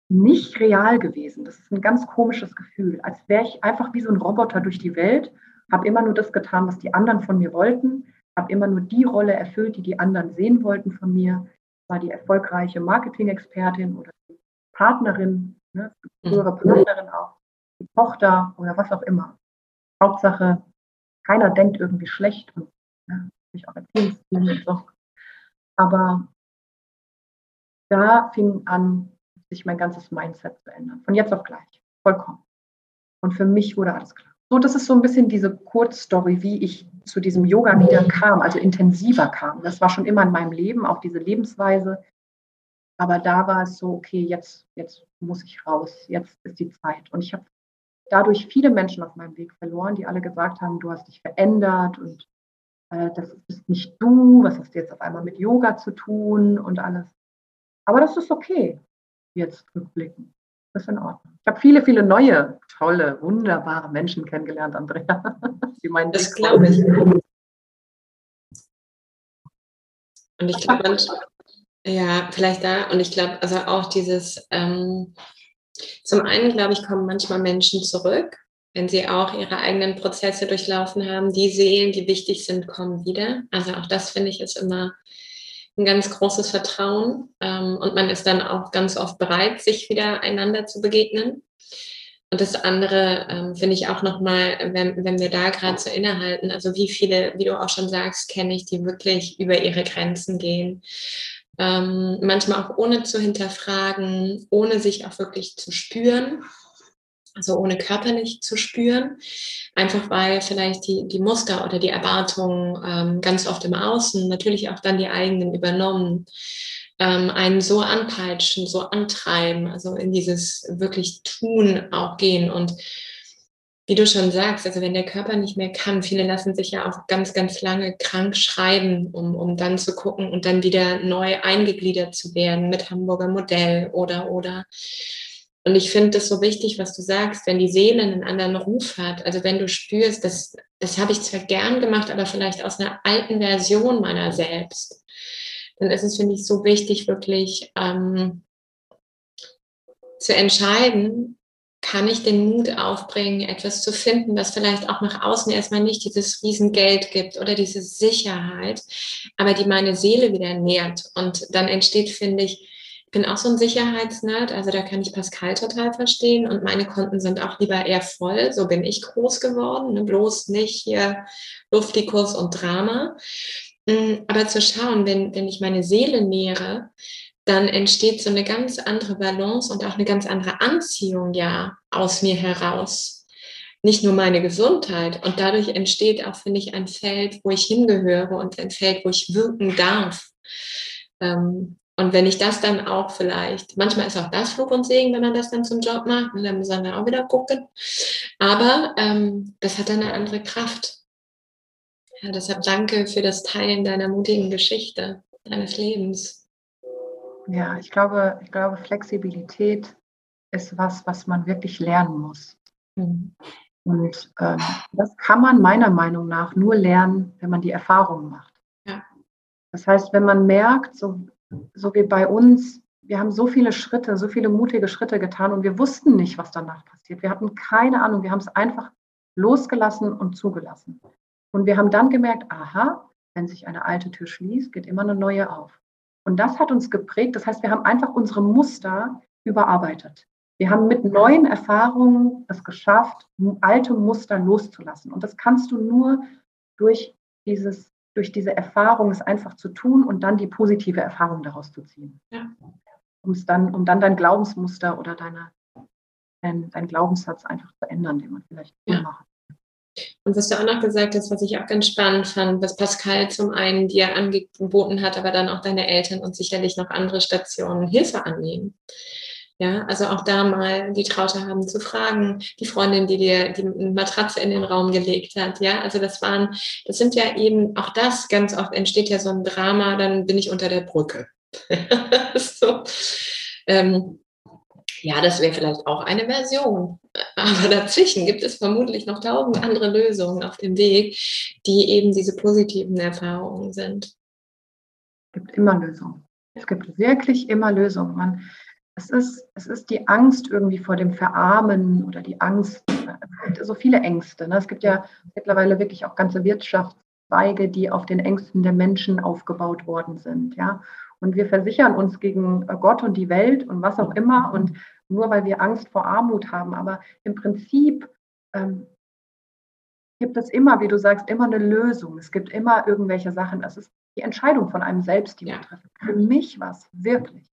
nicht real gewesen. Das ist ein ganz komisches Gefühl, als wäre ich einfach wie so ein Roboter durch die Welt, habe immer nur das getan, was die anderen von mir wollten, habe immer nur die Rolle erfüllt, die die anderen sehen wollten von mir, war die erfolgreiche Marketing-Expertin oder die Partnerin, ne, frühere Partnerin auch, die Tochter oder was auch immer. Hauptsache, keiner denkt irgendwie schlecht und ne, ich auch Erziehungsstil und so. Aber da fing an, sich mein ganzes Mindset zu ändern. Von jetzt auf gleich. Vollkommen. Und für mich wurde alles klar. So, das ist so ein bisschen diese Kurzstory, wie ich zu diesem Yoga wieder kam, also intensiver kam. Das war schon immer in meinem Leben, auch diese Lebensweise. Aber da war es so, okay, jetzt, jetzt muss ich raus, jetzt ist die Zeit. Und ich habe dadurch viele Menschen auf meinem Weg verloren, die alle gesagt haben, du hast dich verändert und äh, das bist nicht du, was hast du jetzt auf einmal mit Yoga zu tun und alles. Aber das ist okay, jetzt rückblicken. Das ist in Ordnung. Ich habe viele, viele neue, tolle, wunderbare Menschen kennengelernt, Andrea. Die meinen das glaube ich. Und ich glaube, ja, vielleicht da, und ich glaube, also auch dieses, ähm, zum einen, glaube ich, kommen manchmal Menschen zurück, wenn sie auch ihre eigenen Prozesse durchlaufen haben. Die Seelen, die wichtig sind, kommen wieder. Also auch das finde ich ist immer ein ganz großes Vertrauen. Ähm, und man ist dann auch ganz oft bereit, sich wieder einander zu begegnen. Und das andere ähm, finde ich auch nochmal, wenn, wenn wir da gerade so innehalten, also wie viele, wie du auch schon sagst, kenne ich, die wirklich über ihre Grenzen gehen. Ähm, manchmal auch ohne zu hinterfragen, ohne sich auch wirklich zu spüren also ohne körperlich zu spüren, einfach weil vielleicht die, die Muster oder die Erwartungen ähm, ganz oft im Außen, natürlich auch dann die eigenen übernommen, ähm, einen so anpeitschen, so antreiben, also in dieses wirklich Tun auch gehen und wie du schon sagst, also wenn der Körper nicht mehr kann, viele lassen sich ja auch ganz, ganz lange krank schreiben, um, um dann zu gucken und dann wieder neu eingegliedert zu werden mit Hamburger Modell oder, oder. Und ich finde es so wichtig, was du sagst, wenn die Seele einen anderen Ruf hat. Also wenn du spürst, das, das habe ich zwar gern gemacht, aber vielleicht aus einer alten Version meiner selbst, dann ist es, finde ich, so wichtig, wirklich ähm, zu entscheiden, kann ich den Mut aufbringen, etwas zu finden, was vielleicht auch nach außen erstmal nicht dieses Riesengeld gibt oder diese Sicherheit, aber die meine Seele wieder nährt. Und dann entsteht, finde ich, bin auch so ein Sicherheitsnerd, also da kann ich Pascal total verstehen und meine Konten sind auch lieber eher voll. So bin ich groß geworden, ne? bloß nicht hier Luftikus und Drama. Mm, aber zu schauen, wenn, wenn ich meine Seele nähere, dann entsteht so eine ganz andere Balance und auch eine ganz andere Anziehung ja aus mir heraus. Nicht nur meine Gesundheit. Und dadurch entsteht auch, finde ich, ein Feld, wo ich hingehöre und ein Feld, wo ich wirken darf. Ähm, und wenn ich das dann auch vielleicht, manchmal ist auch das Flug und Segen, wenn man das dann zum Job macht, und dann muss man auch wieder gucken. Aber ähm, das hat dann eine andere Kraft. Ja, deshalb danke für das Teilen deiner mutigen Geschichte, deines Lebens. Ja, ich glaube, ich glaube, Flexibilität ist was, was man wirklich lernen muss. Mhm. Und ähm, das kann man meiner Meinung nach nur lernen, wenn man die Erfahrungen macht. Ja. Das heißt, wenn man merkt, so so wie bei uns, wir haben so viele Schritte, so viele mutige Schritte getan und wir wussten nicht, was danach passiert. Wir hatten keine Ahnung, wir haben es einfach losgelassen und zugelassen. Und wir haben dann gemerkt, aha, wenn sich eine alte Tür schließt, geht immer eine neue auf. Und das hat uns geprägt. Das heißt, wir haben einfach unsere Muster überarbeitet. Wir haben mit neuen Erfahrungen es geschafft, alte Muster loszulassen. Und das kannst du nur durch dieses durch diese Erfahrung es einfach zu tun und dann die positive Erfahrung daraus zu ziehen. Ja. Um's dann, um dann dein Glaubensmuster oder deine, dein, dein Glaubenssatz einfach zu ändern, den man vielleicht ja. macht. Und was du auch noch gesagt hast, was ich auch ganz spannend fand, was Pascal zum einen dir angeboten hat, aber dann auch deine Eltern und sicherlich noch andere Stationen Hilfe annehmen. Ja, also auch da mal die Traute haben zu fragen, die Freundin, die dir die Matratze in den Raum gelegt hat. Ja, also das waren, das sind ja eben, auch das ganz oft entsteht ja so ein Drama, dann bin ich unter der Brücke. so. Ähm, ja, das wäre vielleicht auch eine Version. Aber dazwischen gibt es vermutlich noch tausend andere Lösungen auf dem Weg, die eben diese positiven Erfahrungen sind. Es gibt immer Lösungen. Es gibt wirklich immer Lösungen. Man, es, ist, es ist die Angst irgendwie vor dem Verarmen oder die Angst, es gibt so viele Ängste. Ne? Es gibt ja mittlerweile wirklich auch ganze Wirtschaftszweige, die auf den Ängsten der Menschen aufgebaut worden sind. Ja? Und wir versichern uns gegen Gott und die Welt und was auch immer. Und nur weil wir Angst vor Armut haben. Aber im Prinzip ähm, gibt es immer, wie du sagst, immer eine Lösung. Es gibt immer irgendwelche Sachen. Es ist die Entscheidung von einem selbst, die man trifft. Für mich war es wirklich.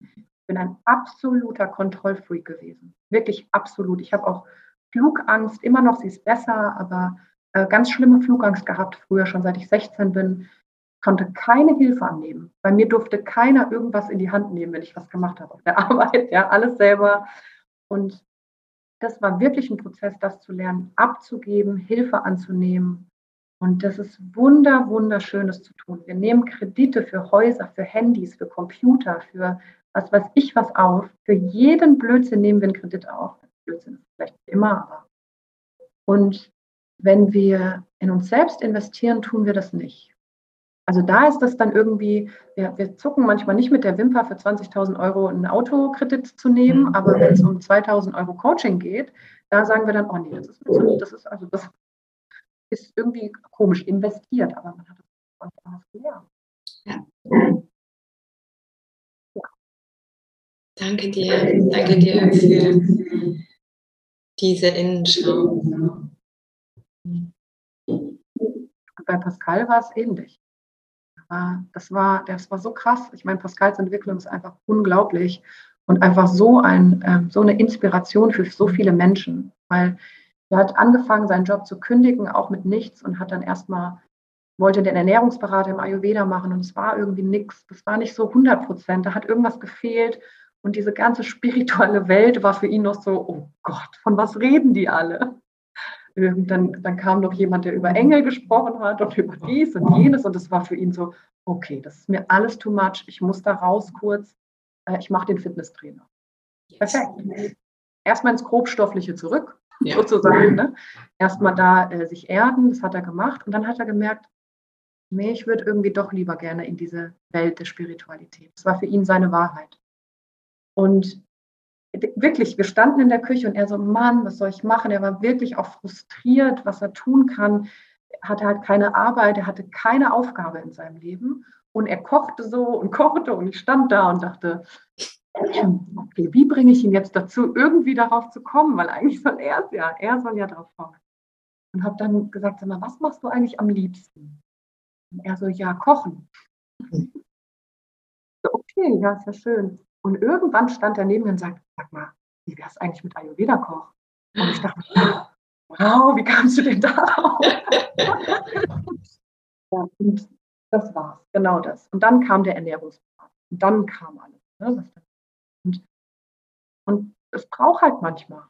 Bin ein absoluter Kontrollfreak gewesen. Wirklich absolut. Ich habe auch Flugangst, immer noch, sie ist besser, aber äh, ganz schlimme Flugangst gehabt, früher schon seit ich 16 bin. Konnte keine Hilfe annehmen. Bei mir durfte keiner irgendwas in die Hand nehmen, wenn ich was gemacht habe auf der Arbeit. Ja, alles selber. Und das war wirklich ein Prozess, das zu lernen, abzugeben, Hilfe anzunehmen. Und das ist wunder, wunderschönes zu tun. Wir nehmen Kredite für Häuser, für Handys, für Computer, für was weiß ich was auf. Für jeden Blödsinn nehmen wir einen Kredit auf. Blödsinn ist vielleicht immer, aber. Und wenn wir in uns selbst investieren, tun wir das nicht. Also da ist das dann irgendwie, wir, wir zucken manchmal nicht mit der Wimper für 20.000 Euro einen Autokredit zu nehmen, mhm. aber wenn es um 2.000 Euro Coaching geht, da sagen wir dann, oh nee, das ist, das ist also das ist irgendwie komisch investiert, aber man hat es anders gelernt. Ja. Danke dir, danke dir für diese Innenschau. Bei Pascal war es ähnlich das war, das war so krass. Ich meine, Pascals Entwicklung ist einfach unglaublich und einfach so, ein, ähm, so eine Inspiration für so viele Menschen, weil er hat angefangen, seinen Job zu kündigen, auch mit nichts und hat dann erstmal, wollte den Ernährungsberater im Ayurveda machen und es war irgendwie nichts. Das war nicht so 100 Prozent, da hat irgendwas gefehlt und diese ganze spirituelle Welt war für ihn noch so, oh Gott, von was reden die alle? dann, dann kam noch jemand, der über Engel gesprochen hat und über dies und jenes. Und das war für ihn so, okay, das ist mir alles too much. Ich muss da raus kurz. Äh, ich mache den Fitnesstrainer. Perfekt. Erstmal ins Grobstoffliche zurück, ja. sozusagen. Ne? Erstmal da äh, sich erden, das hat er gemacht. Und dann hat er gemerkt, nee, ich würde irgendwie doch lieber gerne in diese Welt der Spiritualität. Das war für ihn seine Wahrheit. Und wirklich, wir standen in der Küche und er so, Mann, was soll ich machen? Er war wirklich auch frustriert, was er tun kann. Er hatte halt keine Arbeit, er hatte keine Aufgabe in seinem Leben. Und er kochte so und kochte und ich stand da und dachte, okay, wie bringe ich ihn jetzt dazu, irgendwie darauf zu kommen? Weil eigentlich soll er es ja, er soll ja darauf kommen. Und habe dann gesagt, sag mal, was machst du eigentlich am liebsten? Und er so, ja, kochen. Okay, ja, ist ja schön. Und irgendwann stand er neben mir und sagte, sag mal, wie wäre es eigentlich mit Ayurveda-Koch? Und ich dachte, wow, wie kamst du denn darauf? ja, und das war's, genau das. Und dann kam der Ernährungsplan. Und dann kam alles. Ne, und, und es braucht halt manchmal.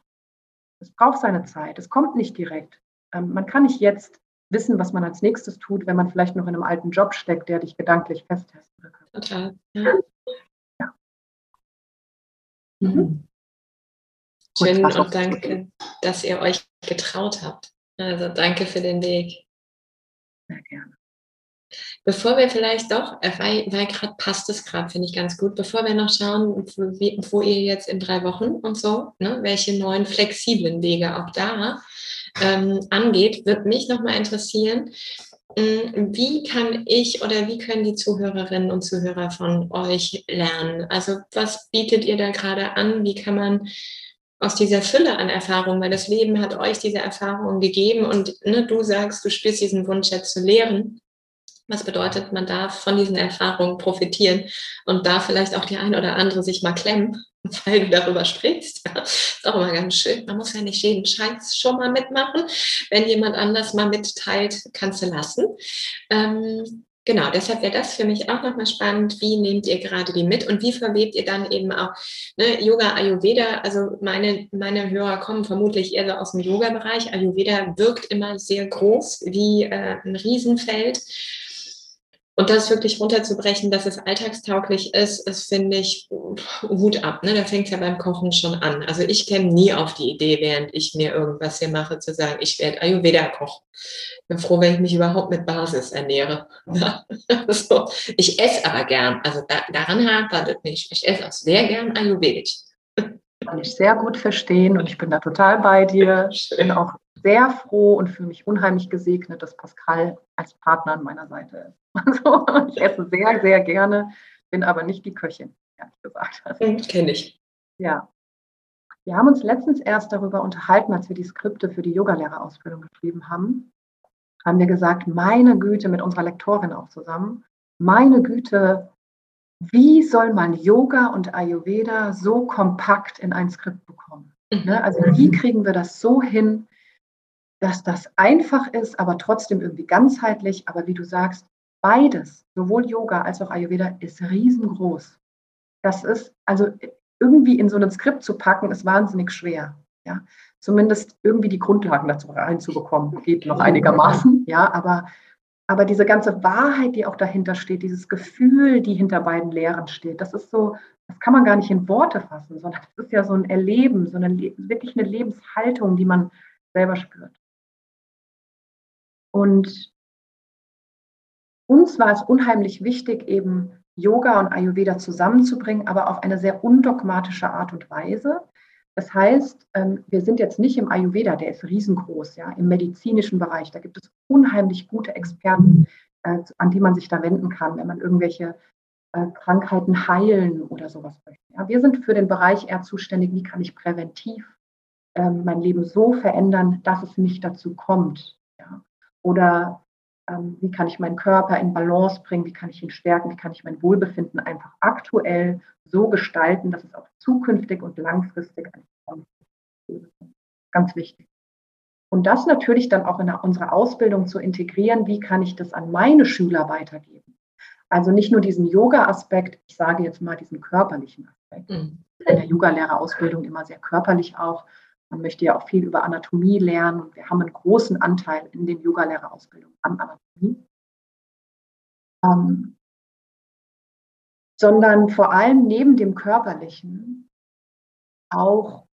Es braucht seine Zeit. Es kommt nicht direkt. Ähm, man kann nicht jetzt wissen, was man als nächstes tut, wenn man vielleicht noch in einem alten Job steckt, der dich gedanklich festhält. Total. Ja. Mhm. Schön und danke, dass ihr euch getraut habt. Also danke für den Weg. Sehr gerne. Bevor wir vielleicht doch, äh, weil, weil gerade passt es gerade, finde ich ganz gut, bevor wir noch schauen, wo, wo, ihr jetzt in drei Wochen und so, ne, welche neuen flexiblen Wege auch da ähm, angeht, wird mich nochmal interessieren, wie kann ich oder wie können die Zuhörerinnen und Zuhörer von euch lernen? Also was bietet ihr da gerade an? Wie kann man aus dieser Fülle an Erfahrungen, weil das Leben hat euch diese Erfahrungen gegeben und ne, du sagst, du spürst diesen Wunsch jetzt zu lehren. Was bedeutet, man darf von diesen Erfahrungen profitieren und da vielleicht auch die ein oder andere sich mal klemmen, weil du darüber sprichst. ist auch immer ganz schön. Man muss ja nicht jeden Scheiß schon mal mitmachen. Wenn jemand anders mal mitteilt, kannst du lassen. Ähm, Genau, deshalb wäre das für mich auch nochmal spannend. Wie nehmt ihr gerade die mit und wie verwebt ihr dann eben auch ne, Yoga, Ayurveda? Also meine, meine Hörer kommen vermutlich eher so aus dem Yoga-Bereich. Ayurveda wirkt immer sehr groß wie äh, ein Riesenfeld. Und das wirklich runterzubrechen, dass es alltagstauglich ist, ist, finde ich, Hut ab, ne? da fängt es ja beim Kochen schon an. Also ich käme nie auf die Idee, während ich mir irgendwas hier mache, zu sagen, ich werde Ayurveda-Koch. Bin froh, wenn ich mich überhaupt mit Basis ernähre. Ja? Also, ich esse aber gern, also da, daran hapert es nicht. Ich esse auch sehr gern Ayurvedisch. Kann ich sehr gut verstehen und ich bin da total bei dir. Ich bin auch sehr froh und fühle mich unheimlich gesegnet, dass Pascal als Partner an meiner Seite ist. Also ich esse sehr, sehr gerne, bin aber nicht die Köchin, ehrlich gesagt. Also, hm, Kenne ich. Ja. Wir haben uns letztens erst darüber unterhalten, als wir die Skripte für die Yogalehrerausbildung geschrieben haben. Haben wir gesagt, meine Güte, mit unserer Lektorin auch zusammen, meine Güte, wie soll man Yoga und Ayurveda so kompakt in ein Skript bekommen? Mhm. Ne? Also wie kriegen wir das so hin, dass das einfach ist, aber trotzdem irgendwie ganzheitlich. Aber wie du sagst, beides, sowohl Yoga als auch Ayurveda, ist riesengroß. Das ist also irgendwie in so ein Skript zu packen, ist wahnsinnig schwer. Ja, zumindest irgendwie die Grundlagen dazu reinzubekommen, geht noch einigermaßen. Ja, aber, aber diese ganze Wahrheit, die auch dahinter steht, dieses Gefühl, die hinter beiden Lehren steht, das ist so, das kann man gar nicht in Worte fassen, sondern das ist ja so ein Erleben, so eine wirklich eine Lebenshaltung, die man selber spürt. Und uns war es unheimlich wichtig, eben Yoga und Ayurveda zusammenzubringen, aber auf eine sehr undogmatische Art und Weise. Das heißt, ähm, wir sind jetzt nicht im Ayurveda, der ist riesengroß, ja, im medizinischen Bereich. Da gibt es unheimlich gute Experten, äh, an die man sich da wenden kann, wenn man irgendwelche äh, Krankheiten heilen oder sowas möchte. Ja, wir sind für den Bereich eher zuständig, wie kann ich präventiv ähm, mein Leben so verändern, dass es nicht dazu kommt. Oder ähm, wie kann ich meinen Körper in Balance bringen, wie kann ich ihn stärken, wie kann ich mein Wohlbefinden einfach aktuell so gestalten, dass es auch zukünftig und langfristig ein Ganz wichtig. Und das natürlich dann auch in unserer Ausbildung zu integrieren, wie kann ich das an meine Schüler weitergeben. Also nicht nur diesen Yoga-Aspekt, ich sage jetzt mal diesen körperlichen Aspekt. Mhm. In der Yoga-Lehrerausbildung immer sehr körperlich auch, man möchte ja auch viel über Anatomie lernen und wir haben einen großen Anteil in den Yogalehrerausbildungen an Anatomie. Ähm, sondern vor allem neben dem Körperlichen auch,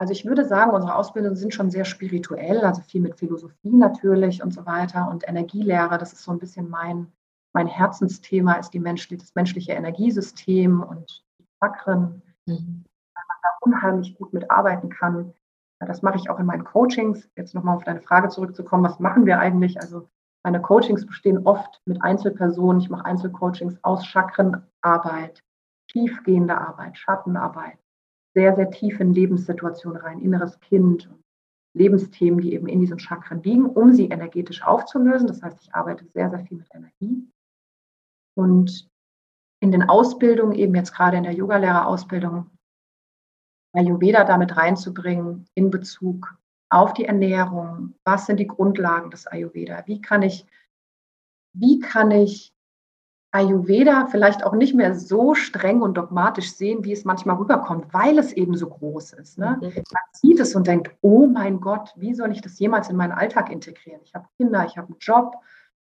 also ich würde sagen, unsere Ausbildungen sind schon sehr spirituell, also viel mit Philosophie natürlich und so weiter und Energielehre, das ist so ein bisschen mein, mein Herzensthema, ist die menschliche, das menschliche Energiesystem und die Chakren. Mhm unheimlich gut mitarbeiten kann. Das mache ich auch in meinen Coachings. Jetzt nochmal auf deine Frage zurückzukommen, was machen wir eigentlich? Also meine Coachings bestehen oft mit Einzelpersonen. Ich mache Einzelcoachings aus Chakrenarbeit, tiefgehende Arbeit, Schattenarbeit, sehr, sehr tief in Lebenssituationen rein, inneres Kind Lebensthemen, die eben in diesen Chakren liegen, um sie energetisch aufzulösen. Das heißt, ich arbeite sehr, sehr viel mit Energie. Und in den Ausbildungen, eben jetzt gerade in der Yogalehrerausbildung, Ayurveda damit reinzubringen in Bezug auf die Ernährung. Was sind die Grundlagen des Ayurveda? Wie kann ich, wie kann ich Ayurveda vielleicht auch nicht mehr so streng und dogmatisch sehen, wie es manchmal rüberkommt, weil es eben so groß ist. Ne? Mhm. Man sieht es und denkt, oh mein Gott, wie soll ich das jemals in meinen Alltag integrieren? Ich habe Kinder, ich habe einen Job,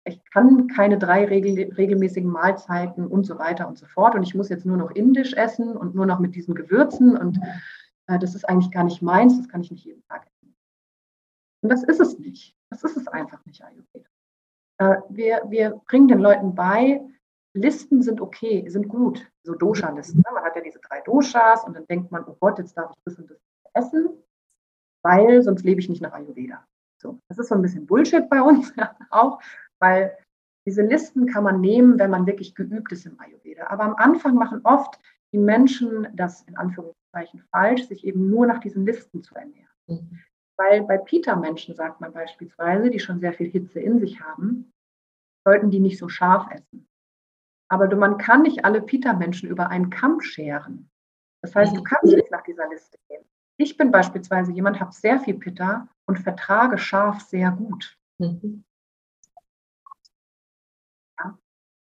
ich kann keine drei regel, regelmäßigen Mahlzeiten und so weiter und so fort. Und ich muss jetzt nur noch indisch essen und nur noch mit diesen Gewürzen. Und äh, das ist eigentlich gar nicht meins, das kann ich nicht jeden Tag essen. Und das ist es nicht. Das ist es einfach nicht, Ayurveda. Äh, wir, wir bringen den Leuten bei, Listen sind okay, sind gut, so Dosha-Listen. Ne? Man hat ja diese drei Doshas und dann denkt man, oh Gott, jetzt darf ich das und das essen, weil sonst lebe ich nicht nach Ayurveda. So, das ist so ein bisschen Bullshit bei uns auch, weil diese Listen kann man nehmen, wenn man wirklich geübt ist im Ayurveda. Aber am Anfang machen oft die Menschen das in Anführungszeichen falsch, sich eben nur nach diesen Listen zu ernähren. Mhm. Weil bei Pita-Menschen sagt man beispielsweise, die schon sehr viel Hitze in sich haben, sollten die nicht so scharf essen. Aber du, man kann nicht alle Pita-Menschen über einen Kamm scheren. Das heißt, du mhm. kannst nicht nach dieser Liste gehen. Ich bin beispielsweise jemand, habe sehr viel Pitta und vertrage scharf sehr gut. Mhm.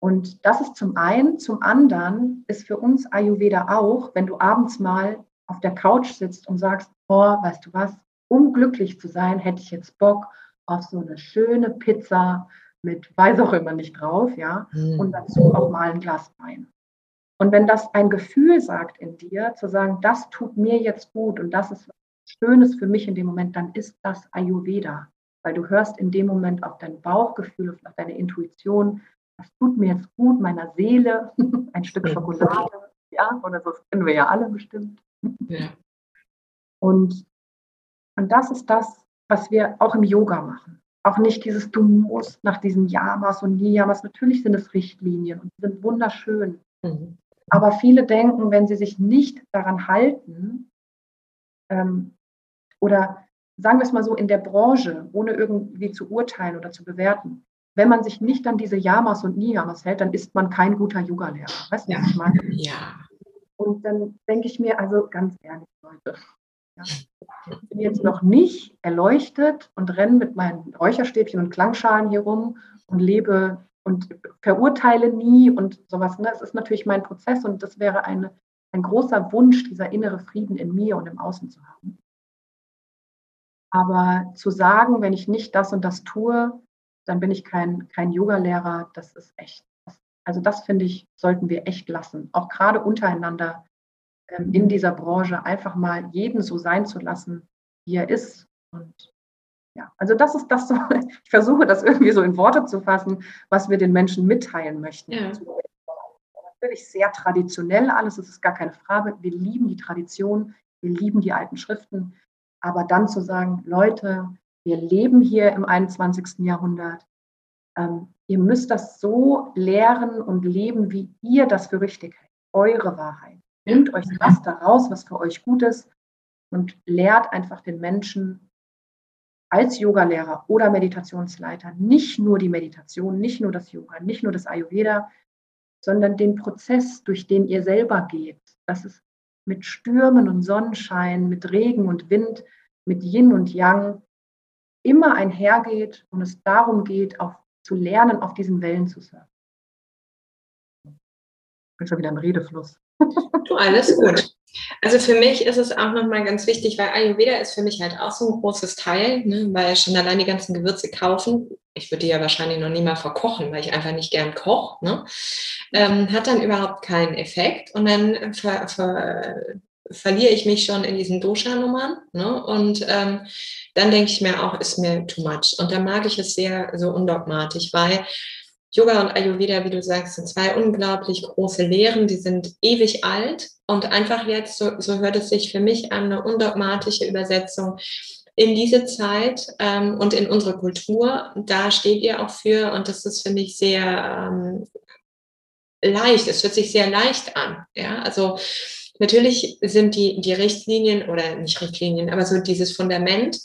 Und das ist zum einen. Zum anderen ist für uns Ayurveda auch, wenn du abends mal auf der Couch sitzt und sagst, oh, weißt du was, um glücklich zu sein, hätte ich jetzt Bock auf so eine schöne Pizza mit weiß auch immer nicht drauf, ja, mhm. und dazu auch mal ein Glas Wein. Und wenn das ein Gefühl sagt in dir, zu sagen, das tut mir jetzt gut und das ist Schönes für mich in dem Moment, dann ist das Ayurveda. Weil du hörst in dem Moment auf dein Bauchgefühl, auf deine Intuition, das tut mir jetzt gut, meiner Seele, ein Stück Schokolade, ja, oder so, das kennen wir ja alle bestimmt. Ja. Und, und das ist das, was wir auch im Yoga machen. Auch nicht dieses, du musst nach diesen Yamas und Niyamas. Natürlich sind es Richtlinien und sind wunderschön. Mhm. Aber viele denken, wenn sie sich nicht daran halten, ähm, oder sagen wir es mal so, in der Branche, ohne irgendwie zu urteilen oder zu bewerten, wenn man sich nicht an diese Yamas und Niyamas hält, dann ist man kein guter Yoga-Lehrer. Weißt du, ja. was ich meine? Ja. Und dann denke ich mir, also ganz ehrlich, Leute, ja, ich bin jetzt noch nicht erleuchtet und renne mit meinen Räucherstäbchen und Klangschalen hier rum und lebe und verurteile nie und sowas. Ne? Es ist natürlich mein Prozess und das wäre eine, ein großer Wunsch, dieser innere Frieden in mir und im Außen zu haben. Aber zu sagen, wenn ich nicht das und das tue, dann bin ich kein, kein Yoga-Lehrer, das ist echt. Also das finde ich, sollten wir echt lassen. Auch gerade untereinander ähm, in dieser Branche einfach mal jeden so sein zu lassen, wie er ist. Und ja, also das ist das so, ich versuche das irgendwie so in Worte zu fassen, was wir den Menschen mitteilen möchten. Ja. Natürlich sehr traditionell alles, das ist gar keine Frage. Wir lieben die Tradition, wir lieben die alten Schriften. Aber dann zu sagen, Leute, wir leben hier im 21. Jahrhundert. Ähm, ihr müsst das so lehren und leben, wie ihr das für richtig hält. Eure Wahrheit. Nehmt euch das daraus, was für euch gut ist und lehrt einfach den Menschen als Yogalehrer oder Meditationsleiter nicht nur die Meditation, nicht nur das Yoga, nicht nur das Ayurveda, sondern den Prozess, durch den ihr selber geht. Das ist mit Stürmen und Sonnenschein, mit Regen und Wind, mit Yin und Yang immer einhergeht und es darum geht, auch zu lernen, auf diesen Wellen zu surfen. Ich bin schon wieder im Redefluss. Alles gut. Also für mich ist es auch nochmal ganz wichtig, weil Ayurveda ist für mich halt auch so ein großes Teil, ne, weil schon allein die ganzen Gewürze kaufen, ich würde die ja wahrscheinlich noch nie mal verkochen, weil ich einfach nicht gern koche, ne, ähm, hat dann überhaupt keinen Effekt und dann ver, ver, verliere ich mich schon in diesen Dosha-Nummern ne, und ähm, dann denke ich mir auch, ist mir too much. Und da mag ich es sehr so undogmatisch, weil Yoga und Ayurveda, wie du sagst, sind zwei unglaublich große Lehren, die sind ewig alt und einfach jetzt, so, so hört es sich für mich an, eine undogmatische Übersetzung in diese Zeit ähm, und in unsere Kultur. Da steht ihr auch für und das ist, finde ich, sehr ähm, leicht. Es hört sich sehr leicht an. Ja, also natürlich sind die, die Richtlinien oder nicht Richtlinien, aber so dieses Fundament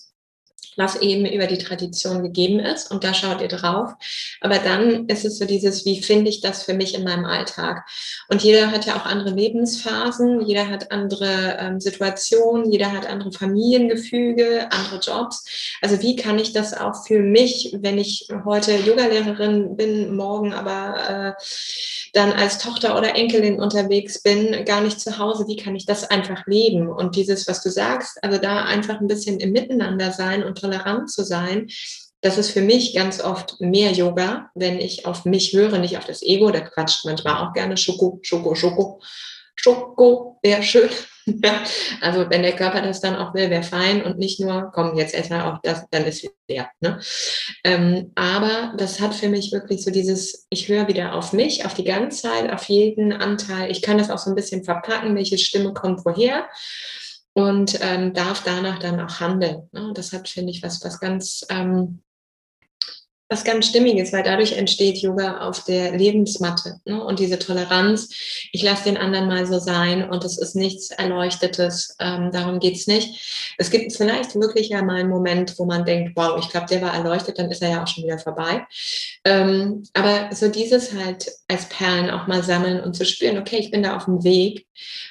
was eben über die Tradition gegeben ist und da schaut ihr drauf. Aber dann ist es so dieses, wie finde ich das für mich in meinem Alltag? Und jeder hat ja auch andere Lebensphasen, jeder hat andere ähm, Situationen, jeder hat andere Familiengefüge, andere Jobs. Also wie kann ich das auch für mich, wenn ich heute Yogalehrerin bin, morgen aber äh, dann als Tochter oder Enkelin unterwegs bin, gar nicht zu Hause, wie kann ich das einfach leben? Und dieses, was du sagst, also da einfach ein bisschen im Miteinander sein und tolerant zu sein, das ist für mich ganz oft mehr Yoga, wenn ich auf mich höre, nicht auf das Ego. Der quatscht manchmal auch gerne Schoko, Schoko, Schoko. Schoko wäre schön. Also wenn der Körper das dann auch will, wäre fein und nicht nur, komm, jetzt erstmal auch das, dann ist leer. Ne? Ähm, aber das hat für mich wirklich so dieses, ich höre wieder auf mich, auf die Ganzheit, auf jeden Anteil. Ich kann das auch so ein bisschen verpacken, welche Stimme kommt woher und ähm, darf danach dann auch handeln. Ne? Das hat, finde ich, was, was ganz, ähm, was ganz Stimmiges, weil dadurch entsteht Yoga auf der Lebensmatte ne? und diese Toleranz. Ich lasse den anderen mal so sein und es ist nichts Erleuchtetes. Ähm, darum geht's nicht. Es gibt vielleicht wirklich ja mal einen Moment, wo man denkt, wow, ich glaube, der war erleuchtet, dann ist er ja auch schon wieder vorbei. Ähm, aber so dieses halt als Perlen auch mal sammeln und zu spüren, okay, ich bin da auf dem Weg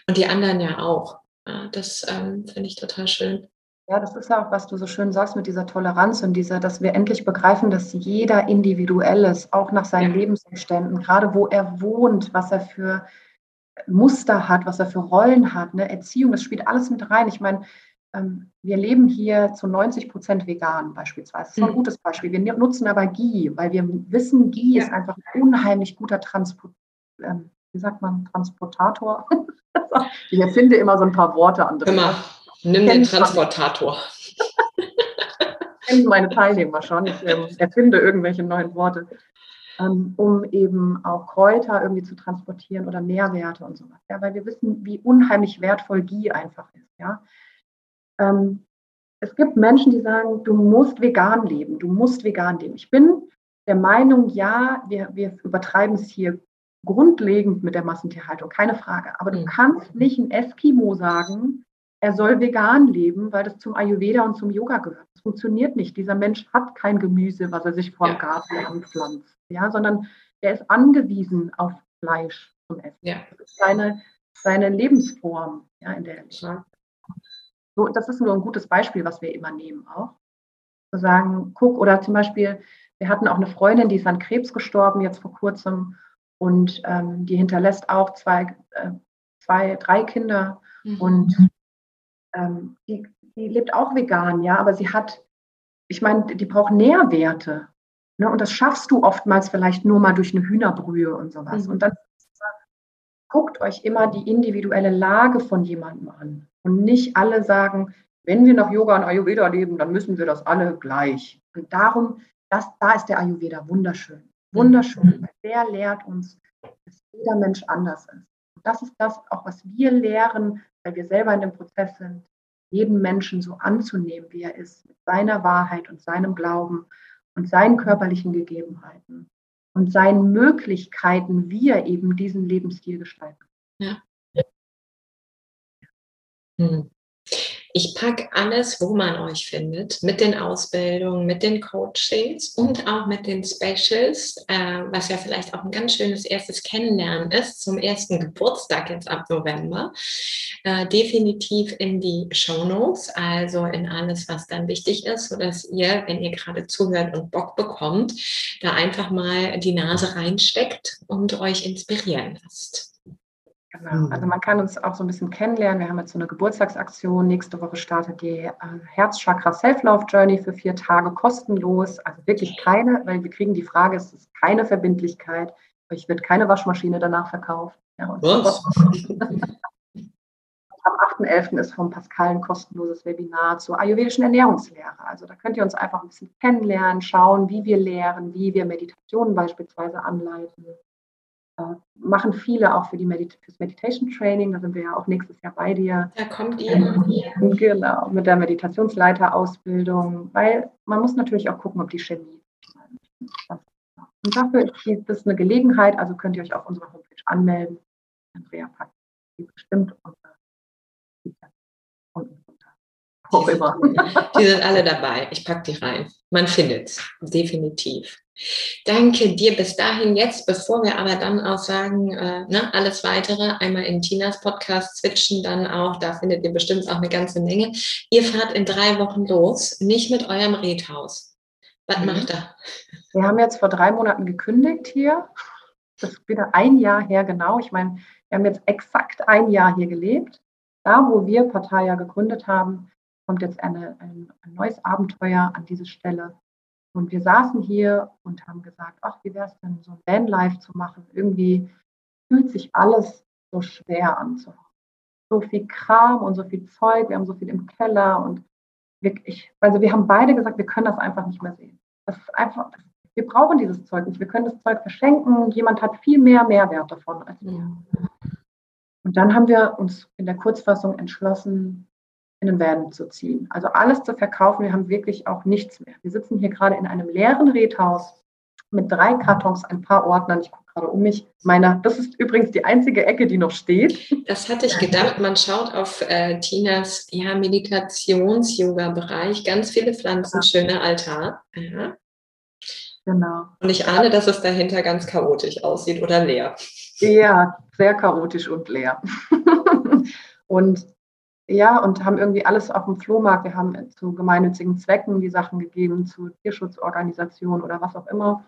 und die anderen ja auch. Ja, das ähm, finde ich total schön. Ja, das ist ja auch, was du so schön sagst mit dieser Toleranz und dieser, dass wir endlich begreifen, dass jeder individuell ist, auch nach seinen ja. Lebensumständen, gerade wo er wohnt, was er für Muster hat, was er für Rollen hat, ne? Erziehung, das spielt alles mit rein. Ich meine, ähm, wir leben hier zu 90 Prozent vegan beispielsweise. Das ist ein mhm. gutes Beispiel. Wir nutzen aber Ghee, weil wir wissen, Ghee ja. ist einfach ein unheimlich guter Transport, ähm, wie sagt man, Transportator. ich erfinde immer so ein paar Worte, Andrea. Immer, nimm den Transportator. kennen meine Teilnehmer schon. Ich ähm, erfinde irgendwelche neuen Worte, ähm, um eben auch Kräuter irgendwie zu transportieren oder Nährwerte und sowas. Ja, weil wir wissen, wie unheimlich wertvoll Gie einfach ist. Ja. Ähm, es gibt Menschen, die sagen, du musst vegan leben, du musst vegan leben. Ich bin der Meinung, ja, wir, wir übertreiben es hier grundlegend mit der Massentierhaltung, keine Frage. Aber du mhm. kannst nicht ein Eskimo sagen, er soll vegan leben, weil das zum Ayurveda und zum Yoga gehört. Das funktioniert nicht. Dieser Mensch hat kein Gemüse, was er sich vor dem ja. Garten anpflanzt, ja, sondern er ist angewiesen auf Fleisch zum Essen. Ja. Das ist seine, seine Lebensform, ja, in der er lebt. So, das ist nur ein gutes Beispiel, was wir immer nehmen auch. Zu sagen, guck, oder zum Beispiel, wir hatten auch eine Freundin, die ist an Krebs gestorben, jetzt vor kurzem, und ähm, die hinterlässt auch zwei, äh, zwei drei Kinder. Mhm. Und ähm, die, die lebt auch vegan, ja, aber sie hat, ich meine, die braucht Nährwerte. Ne? Und das schaffst du oftmals vielleicht nur mal durch eine Hühnerbrühe und sowas. Mhm. Und dann guckt euch immer die individuelle Lage von jemandem an. Und nicht alle sagen, wenn wir nach Yoga und Ayurveda leben, dann müssen wir das alle gleich. Und darum, das, da ist der Ayurveda wunderschön. Wunderschön, mhm. weil der lehrt uns, dass jeder Mensch anders ist. Und das ist das auch, was wir lehren, weil wir selber in dem Prozess sind, jeden Menschen so anzunehmen, wie er ist, mit seiner Wahrheit und seinem Glauben und seinen körperlichen Gegebenheiten und seinen Möglichkeiten, wie er eben diesen Lebensstil gestalten. Ja. Hm. Ich packe alles, wo man euch findet, mit den Ausbildungen, mit den Coachings und auch mit den Specials, äh, was ja vielleicht auch ein ganz schönes erstes Kennenlernen ist zum ersten Geburtstag jetzt ab November. Äh, definitiv in die Show Notes, also in alles, was dann wichtig ist, sodass ihr, wenn ihr gerade zuhört und Bock bekommt, da einfach mal die Nase reinsteckt und euch inspirieren lasst. Genau. Also man kann uns auch so ein bisschen kennenlernen. Wir haben jetzt so eine Geburtstagsaktion. Nächste Woche startet die äh, Herzchakra Self-Love Journey für vier Tage kostenlos. Also wirklich keine, weil wir kriegen die Frage, es ist keine Verbindlichkeit. Euch wird keine Waschmaschine danach verkauft. Ja, Was? Am 8.11. ist vom Pascal ein kostenloses Webinar zur ayurvedischen Ernährungslehre. Also da könnt ihr uns einfach ein bisschen kennenlernen, schauen, wie wir lehren, wie wir Meditationen beispielsweise anleiten machen viele auch für die Medit fürs Meditation Training. Da sind wir ja auch nächstes Jahr bei dir. Da kommt ihr. Ähm, genau, mit der Meditationsleiterausbildung, weil man muss natürlich auch gucken, ob die Chemie. Und dafür ist das eine Gelegenheit, also könnt ihr euch auf unserer Homepage anmelden. Andrea packt die bestimmt unter unten Auch immer. Die sind alle dabei. Ich packe die rein. Man findet es, definitiv. Danke dir bis dahin jetzt, bevor wir aber dann auch sagen, äh, ne, alles weitere, einmal in Tinas Podcast switchen, dann auch, da findet ihr bestimmt auch eine ganze Menge. Ihr fahrt in drei Wochen los, nicht mit eurem Redhaus. Was mhm. macht er? Wir haben jetzt vor drei Monaten gekündigt hier. Das ist wieder ein Jahr her genau. Ich meine, wir haben jetzt exakt ein Jahr hier gelebt. Da, wo wir Partei gegründet haben, kommt jetzt eine, ein, ein neues Abenteuer an diese Stelle. Und wir saßen hier und haben gesagt, ach, wie wäre es denn, so ein Vanlife zu machen? Irgendwie fühlt sich alles so schwer an zu So viel Kram und so viel Zeug, wir haben so viel im Keller und wirklich, also wir haben beide gesagt, wir können das einfach nicht mehr sehen. Das ist einfach, wir brauchen dieses Zeug nicht. Wir können das Zeug verschenken. Jemand hat viel mehr Mehrwert davon als wir. Und dann haben wir uns in der Kurzfassung entschlossen, in den Van zu ziehen. Also alles zu verkaufen. Wir haben wirklich auch nichts mehr. Wir sitzen hier gerade in einem leeren Redhaus mit drei Kartons, ein paar Ordnern. Ich gucke gerade um mich. Meiner, das ist übrigens die einzige Ecke, die noch steht. Das hatte ich gedacht. Man schaut auf äh, Tinas ja, Meditations-Yoga-Bereich. Ganz viele Pflanzen, ja. schöner Altar. Ja. Genau. Und ich ahne, dass es dahinter ganz chaotisch aussieht oder leer. Ja, sehr chaotisch und leer. und ja, und haben irgendwie alles auf dem Flohmarkt. Wir haben zu gemeinnützigen Zwecken die Sachen gegeben, zu Tierschutzorganisationen oder was auch immer.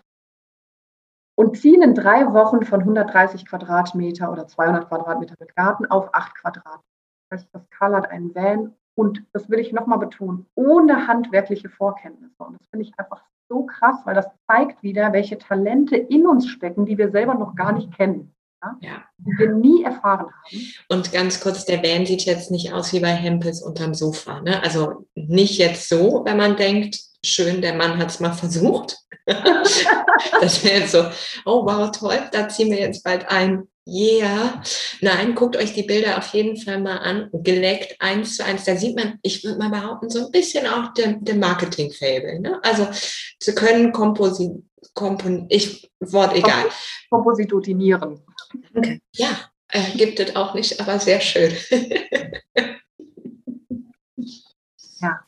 Und ziehen in drei Wochen von 130 Quadratmeter oder 200 Quadratmeter mit Garten auf 8 Quadratmeter. Das heißt, Pascal hat einen Van und das will ich nochmal betonen, ohne handwerkliche Vorkenntnisse. Und das finde ich einfach so krass, weil das zeigt wieder, welche Talente in uns stecken, die wir selber noch gar nicht kennen. Ja? die wir nie erfahren haben. Und ganz kurz, der Van sieht jetzt nicht aus wie bei Hempels unterm Sofa. Ne? Also nicht jetzt so, wenn man denkt, schön, der Mann hat es mal versucht. das wäre jetzt so, oh wow, toll, da ziehen wir jetzt bald ein. Yeah. Nein, guckt euch die Bilder auf jeden Fall mal an. Geleckt eins zu eins. Da sieht man, ich würde mal behaupten, so ein bisschen auch der, der Marketing-Fable. Ne? Also sie können Komposit, Kompon, ich, Wort egal. Kompositotinieren. Okay. Ja, äh, gibt es auch nicht, aber sehr schön. ja.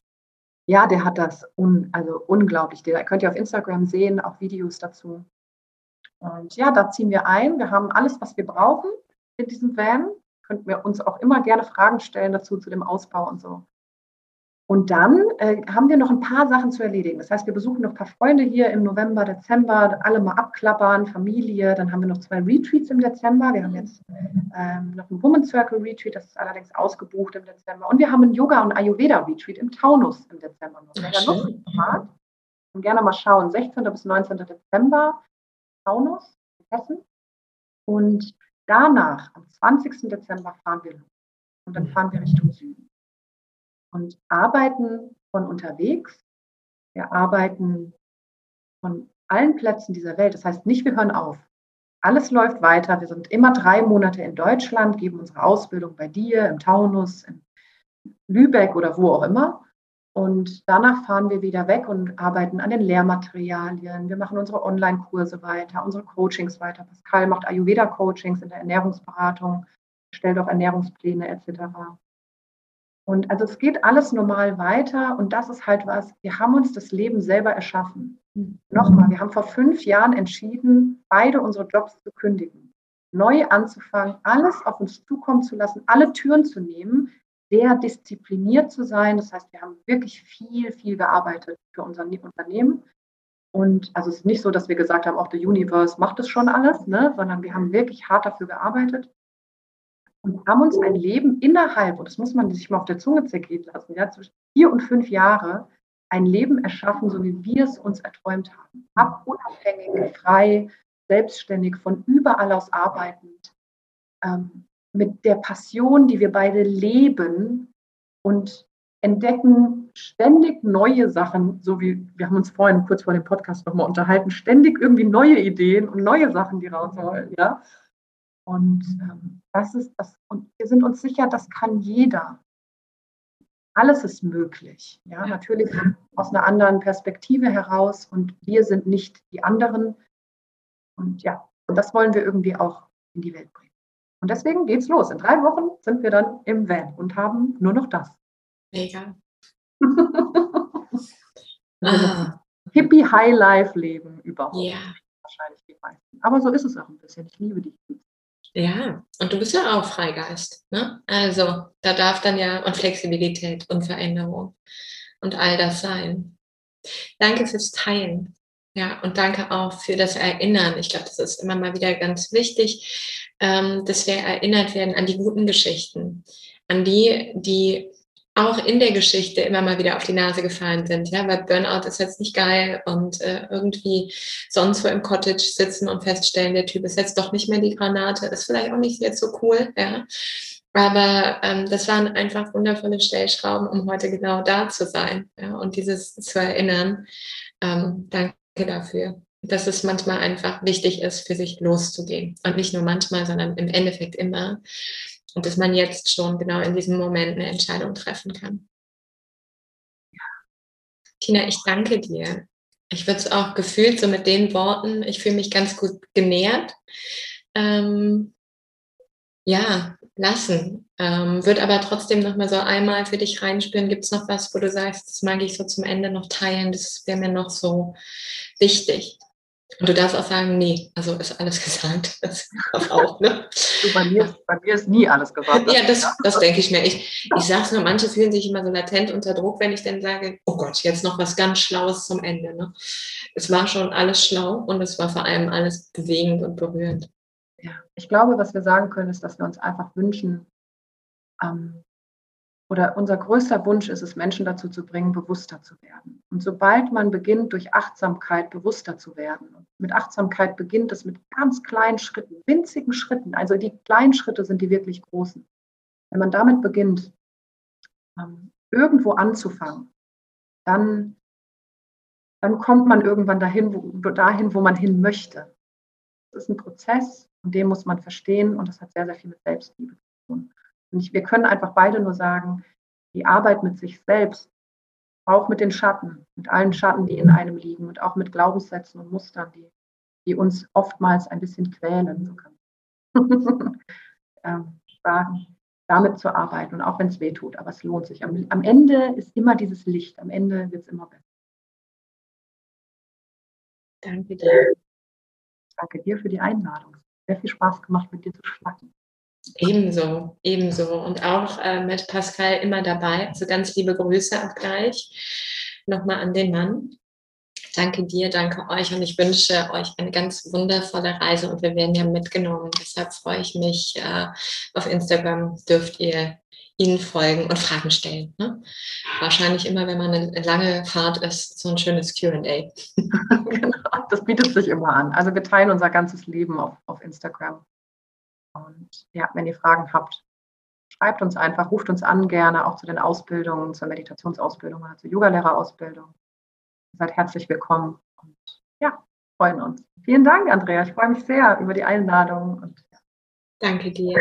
Ja, der hat das un, also unglaublich. Der könnt ihr auf Instagram sehen, auch Videos dazu. Und ja, da ziehen wir ein. Wir haben alles, was wir brauchen in diesem Van. Könnten wir uns auch immer gerne Fragen stellen dazu, zu dem Ausbau und so. Und dann äh, haben wir noch ein paar Sachen zu erledigen. Das heißt, wir besuchen noch ein paar Freunde hier im November, Dezember, alle mal abklappern, Familie. Dann haben wir noch zwei Retreats im Dezember. Wir haben jetzt ähm, noch ein Woman Circle Retreat, das ist allerdings ausgebucht im Dezember. Und wir haben ein Yoga- und Ayurveda-Retreat im Taunus im Dezember noch. Wer da Lust hat, gerne mal schauen. 16. bis 19. Dezember, Taunus, Hessen. Und danach, am 20. Dezember, fahren wir los. Und dann fahren wir Richtung Süden und arbeiten von unterwegs. Wir arbeiten von allen Plätzen dieser Welt. Das heißt nicht, wir hören auf. Alles läuft weiter. Wir sind immer drei Monate in Deutschland, geben unsere Ausbildung bei dir, im Taunus, in Lübeck oder wo auch immer. Und danach fahren wir wieder weg und arbeiten an den Lehrmaterialien. Wir machen unsere Online-Kurse weiter, unsere Coachings weiter. Pascal macht Ayurveda-Coachings in der Ernährungsberatung, stellt auch Ernährungspläne etc. Und also es geht alles normal weiter und das ist halt was, wir haben uns das Leben selber erschaffen. Mhm. Nochmal, wir haben vor fünf Jahren entschieden, beide unsere Jobs zu kündigen, neu anzufangen, alles auf uns zukommen zu lassen, alle Türen zu nehmen, sehr diszipliniert zu sein. Das heißt, wir haben wirklich viel, viel gearbeitet für unser Unternehmen. Und also es ist nicht so, dass wir gesagt haben, auch der Universe macht es schon alles, ne? sondern wir haben wirklich hart dafür gearbeitet und haben uns ein Leben innerhalb, und das muss man sich mal auf der Zunge zergehen lassen, ja, zwischen vier und fünf Jahre, ein Leben erschaffen, so wie wir es uns erträumt haben. Ab unabhängig, frei, selbstständig, von überall aus arbeitend, ähm, mit der Passion, die wir beide leben und entdecken ständig neue Sachen, so wie wir haben uns vorhin kurz vor dem Podcast nochmal unterhalten, ständig irgendwie neue Ideen und neue Sachen, die raus wollen, ja. Und ähm, das ist das, und wir sind uns sicher, das kann jeder. Alles ist möglich. Ja, natürlich aus einer anderen Perspektive heraus und wir sind nicht die anderen. Und ja, und das wollen wir irgendwie auch in die Welt bringen. Und deswegen geht's los. In drei Wochen sind wir dann im Van und haben nur noch das. Mega. ah. Hippie High Life Leben überhaupt. Ja. Wahrscheinlich die meisten. Aber so ist es auch ein bisschen. Ich liebe die. Ja, und du bist ja auch Freigeist. Ne? Also da darf dann ja und Flexibilität und Veränderung und all das sein. Danke fürs Teilen. Ja, und danke auch für das Erinnern. Ich glaube, das ist immer mal wieder ganz wichtig, ähm, dass wir erinnert werden an die guten Geschichten, an die, die auch in der Geschichte immer mal wieder auf die Nase gefallen sind. Ja, weil Burnout ist jetzt nicht geil und äh, irgendwie sonst wo im Cottage sitzen und feststellen, der Typ ist jetzt doch nicht mehr die Granate, ist vielleicht auch nicht jetzt so cool. Ja. Aber ähm, das waren einfach wundervolle Stellschrauben, um heute genau da zu sein ja, und dieses zu erinnern. Ähm, danke dafür, dass es manchmal einfach wichtig ist, für sich loszugehen. Und nicht nur manchmal, sondern im Endeffekt immer. Und dass man jetzt schon genau in diesem Moment eine Entscheidung treffen kann. Tina, ich danke dir. Ich würde es auch gefühlt so mit den Worten, ich fühle mich ganz gut genährt. Ähm, ja, lassen. Ähm, wird aber trotzdem nochmal so einmal für dich reinspüren. Gibt es noch was, wo du sagst, das mag ich so zum Ende noch teilen, das wäre mir noch so wichtig. Und du darfst auch sagen, nee, also ist alles gesagt. Das auch, ne? du, bei, mir, bei mir ist nie alles gesagt. Ja, das, das denke ich mir. Ich, ich sage es nur, manche fühlen sich immer so latent unter Druck, wenn ich dann sage, oh Gott, jetzt noch was ganz Schlaues zum Ende. Ne? Es war schon alles schlau und es war vor allem alles bewegend und berührend. Ja, ich glaube, was wir sagen können, ist, dass wir uns einfach wünschen, ähm, oder unser größter Wunsch ist es, Menschen dazu zu bringen, bewusster zu werden. Und sobald man beginnt, durch Achtsamkeit bewusster zu werden, und mit Achtsamkeit beginnt es mit ganz kleinen Schritten, winzigen Schritten, also die kleinen Schritte sind die wirklich großen. Wenn man damit beginnt, ähm, irgendwo anzufangen, dann, dann kommt man irgendwann dahin wo, dahin, wo man hin möchte. Das ist ein Prozess und den muss man verstehen und das hat sehr, sehr viel mit Selbstliebe zu tun. Und ich, wir können einfach beide nur sagen, die Arbeit mit sich selbst, auch mit den Schatten, mit allen Schatten, die in einem liegen und auch mit Glaubenssätzen und Mustern, die, die uns oftmals ein bisschen quälen, so kann ähm, sagen, damit zu arbeiten und auch wenn es weh tut, aber es lohnt sich. Am, am Ende ist immer dieses Licht, am Ende wird es immer besser. Danke dir. Danke dir für die Einladung. Sehr viel Spaß gemacht, mit dir zu schnacken. Ebenso, ebenso. Und auch äh, mit Pascal immer dabei. Also ganz liebe Grüße auch gleich nochmal an den Mann. Danke dir, danke euch und ich wünsche euch eine ganz wundervolle Reise und wir werden ja mitgenommen. Deshalb freue ich mich. Äh, auf Instagram dürft ihr ihnen folgen und Fragen stellen. Ne? Wahrscheinlich immer, wenn man eine lange Fahrt ist, so ein schönes QA. genau, das bietet sich immer an. Also wir teilen unser ganzes Leben auf, auf Instagram. Und ja, wenn ihr Fragen habt, schreibt uns einfach, ruft uns an gerne, auch zu den Ausbildungen, zur Meditationsausbildung oder zur Yogalehrerausbildung. Ihr seid herzlich willkommen und ja, freuen uns. Vielen Dank, Andrea. Ich freue mich sehr über die Einladung. Und, Danke dir.